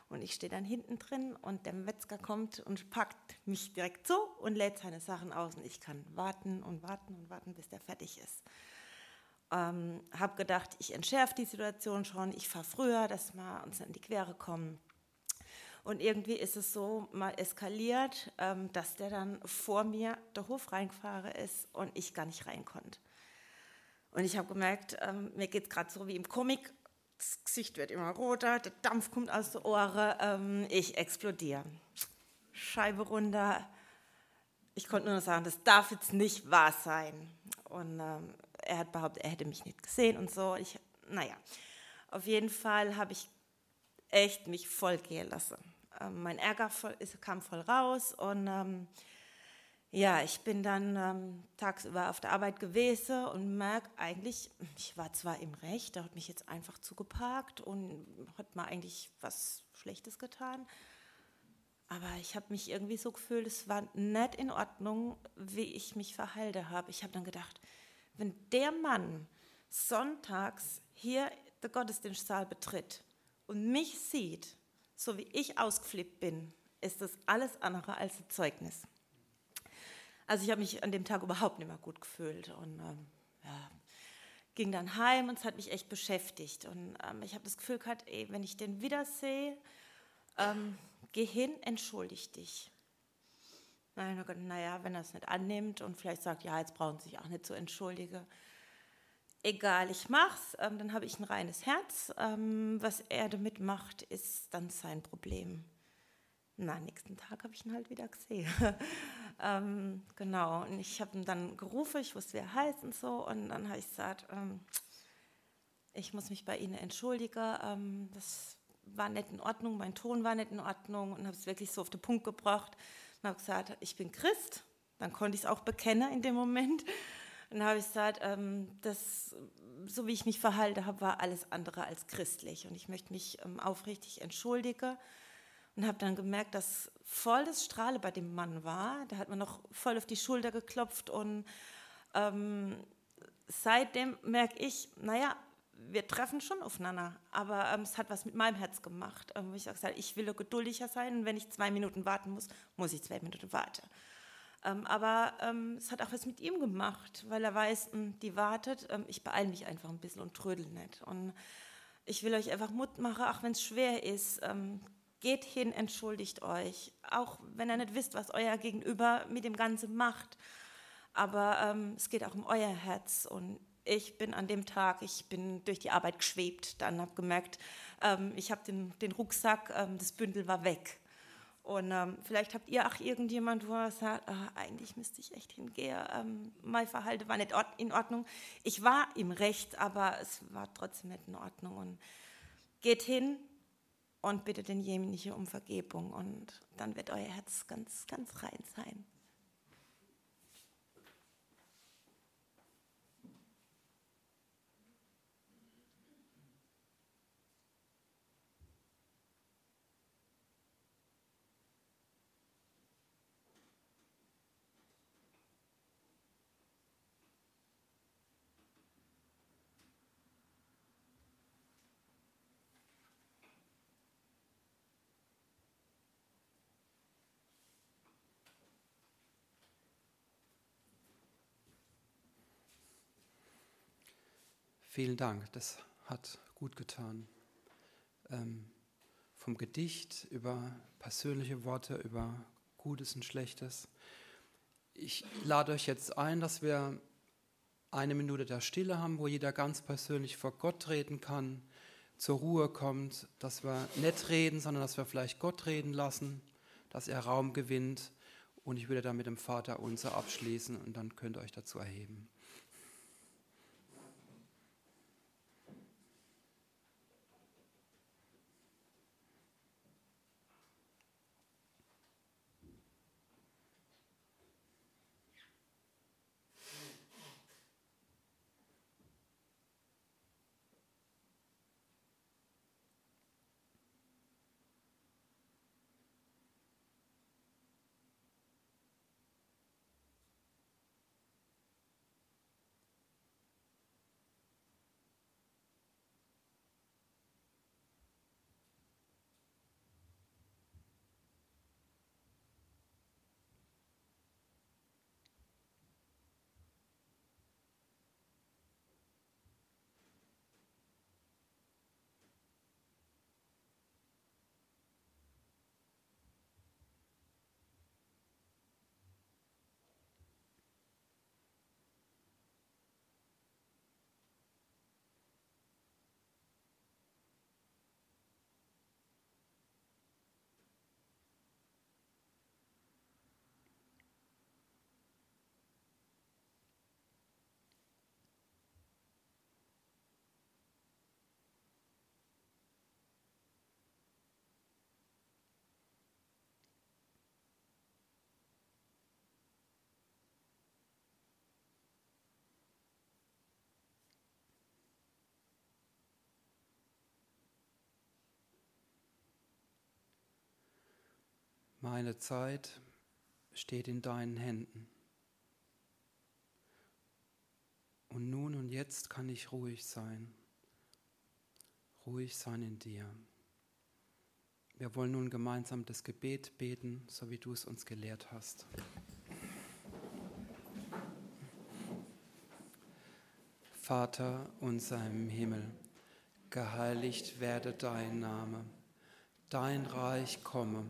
Und ich stehe dann hinten drin und der Metzger kommt und packt mich direkt so und lädt seine Sachen aus. Und ich kann warten und warten und warten, bis der fertig ist. Ähm, habe gedacht, ich entschärfe die Situation schon, ich fahre früher, dass wir uns in die Quere kommen. Und irgendwie ist es so mal eskaliert, ähm, dass der dann vor mir der Hof reingefahren ist und ich gar nicht rein konnte. Und ich habe gemerkt, ähm, mir geht es gerade so wie im Comic, das Gesicht wird immer roter, der Dampf kommt aus den Ohren, ähm, ich explodiere. Scheibe runter. Ich konnte nur noch sagen, das darf jetzt nicht wahr sein. Und ähm, er hat behauptet, er hätte mich nicht gesehen und so. Ich, naja, auf jeden Fall habe ich echt mich voll gehen lassen. Ähm, mein Ärger voll, ist, kam voll raus und ähm, ja, ich bin dann ähm, tagsüber auf der Arbeit gewesen und merke eigentlich, ich war zwar im Recht, der hat mich jetzt einfach zugeparkt und hat mir eigentlich was Schlechtes getan, aber ich habe mich irgendwie so gefühlt, es war nicht in Ordnung, wie ich mich verhalten habe. Ich habe dann gedacht, wenn der Mann sonntags hier den Gottesdienstsaal betritt und mich sieht, so wie ich ausgeflippt bin, ist das alles andere als ein Zeugnis. Also ich habe mich an dem Tag überhaupt nicht mehr gut gefühlt und ähm, ja, ging dann heim und es hat mich echt beschäftigt. Und ähm, ich habe das Gefühl gehabt, ey, wenn ich den wiedersehe, ähm, geh hin, entschuldig dich. Nein, naja, wenn er es nicht annimmt und vielleicht sagt, ja, jetzt brauchen Sie sich auch nicht zu entschuldigen. Egal, ich mach's, ähm, dann habe ich ein reines Herz. Ähm, was er damit macht, ist dann sein Problem. Na, nächsten Tag habe ich ihn halt wieder gesehen. ähm, genau, und ich habe ihn dann gerufen, ich wusste, wie er heißt und so. Und dann habe ich gesagt, ähm, ich muss mich bei Ihnen entschuldigen. Ähm, das war nicht in Ordnung, mein Ton war nicht in Ordnung und habe es wirklich so auf den Punkt gebracht. Und habe gesagt, ich bin Christ. Dann konnte ich es auch bekennen in dem Moment. Dann habe ich gesagt, ähm, das, so wie ich mich verhalten habe, war alles andere als christlich. Und ich möchte mich ähm, aufrichtig entschuldigen und habe dann gemerkt, dass voll das Strahle bei dem Mann war. Da hat man noch voll auf die Schulter geklopft und ähm, seitdem merke ich, naja, wir treffen schon aufeinander, aber ähm, es hat was mit meinem Herz gemacht. Ähm, ich habe gesagt, ich will geduldiger sein und wenn ich zwei Minuten warten muss, muss ich zwei Minuten warten. Ähm, aber ähm, es hat auch was mit ihm gemacht, weil er weiß, mh, hm, die wartet, ähm, ich beeile mich einfach ein bisschen und trödel nicht. Und ich will euch einfach Mut machen, auch wenn es schwer ist, ähm, Geht hin, entschuldigt euch, auch wenn ihr nicht wisst, was euer Gegenüber mit dem Ganzen macht. Aber ähm, es geht auch um euer Herz. Und ich bin an dem Tag, ich bin durch die Arbeit geschwebt, dann habe gemerkt, ähm, ich habe den, den Rucksack, ähm, das Bündel war weg. Und ähm, vielleicht habt ihr auch irgendjemand, wo er sagt, ah, eigentlich müsste ich echt hingehen. Ähm, mein Verhalten war nicht in Ordnung. Ich war im Recht, aber es war trotzdem nicht in Ordnung. Und geht hin, und bittet denjenigen um Vergebung und dann wird euer Herz ganz, ganz rein sein. Vielen Dank, das hat gut getan. Ähm, vom Gedicht über persönliche Worte, über Gutes und Schlechtes. Ich lade euch jetzt ein, dass wir eine Minute der Stille haben, wo jeder ganz persönlich vor Gott reden kann, zur Ruhe kommt, dass wir nicht reden, sondern dass wir vielleicht Gott reden lassen, dass er Raum gewinnt. Und ich würde dann mit dem Vater unser abschließen und dann könnt ihr euch dazu erheben. Meine Zeit steht in deinen Händen. Und nun und jetzt kann ich ruhig sein. Ruhig sein in dir. Wir wollen nun gemeinsam das Gebet beten, so wie du es uns gelehrt hast. Vater unser im Himmel, geheiligt werde dein Name, dein Reich komme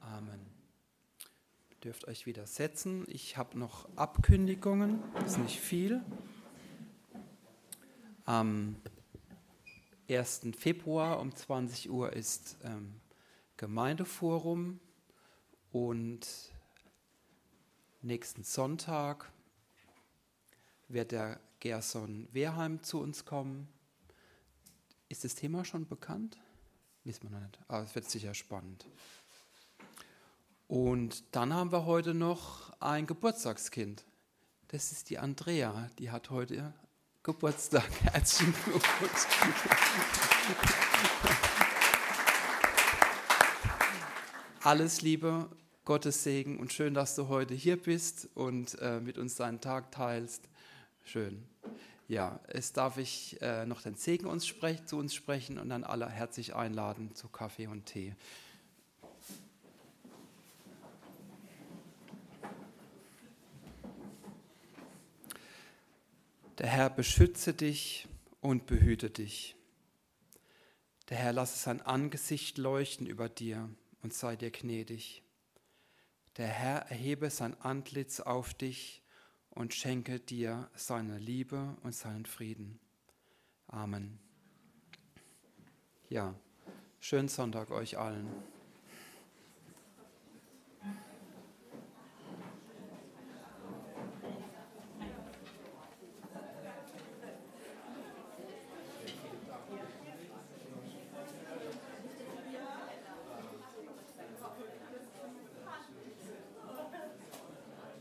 Amen. Ihr dürft euch wieder setzen. Ich habe noch Abkündigungen, ist nicht viel. Am 1. Februar um 20 Uhr ist ähm, Gemeindeforum und nächsten Sonntag wird der Gerson Wehrheim zu uns kommen. Ist das Thema schon bekannt? Wissen wir noch nicht, aber es wird sicher spannend. Und dann haben wir heute noch ein Geburtstagskind. Das ist die Andrea, die hat heute Geburtstag. Herzlichen Glückwunsch. Alles Liebe, Gottes Segen und schön, dass du heute hier bist und äh, mit uns deinen Tag teilst. Schön. Ja, es darf ich äh, noch den Segen uns zu uns sprechen und dann alle herzlich einladen zu Kaffee und Tee. Der Herr beschütze dich und behüte dich. Der Herr lasse sein Angesicht leuchten über dir und sei dir gnädig. Der Herr erhebe sein Antlitz auf dich und schenke dir seine Liebe und seinen Frieden. Amen. Ja, schönen Sonntag euch allen.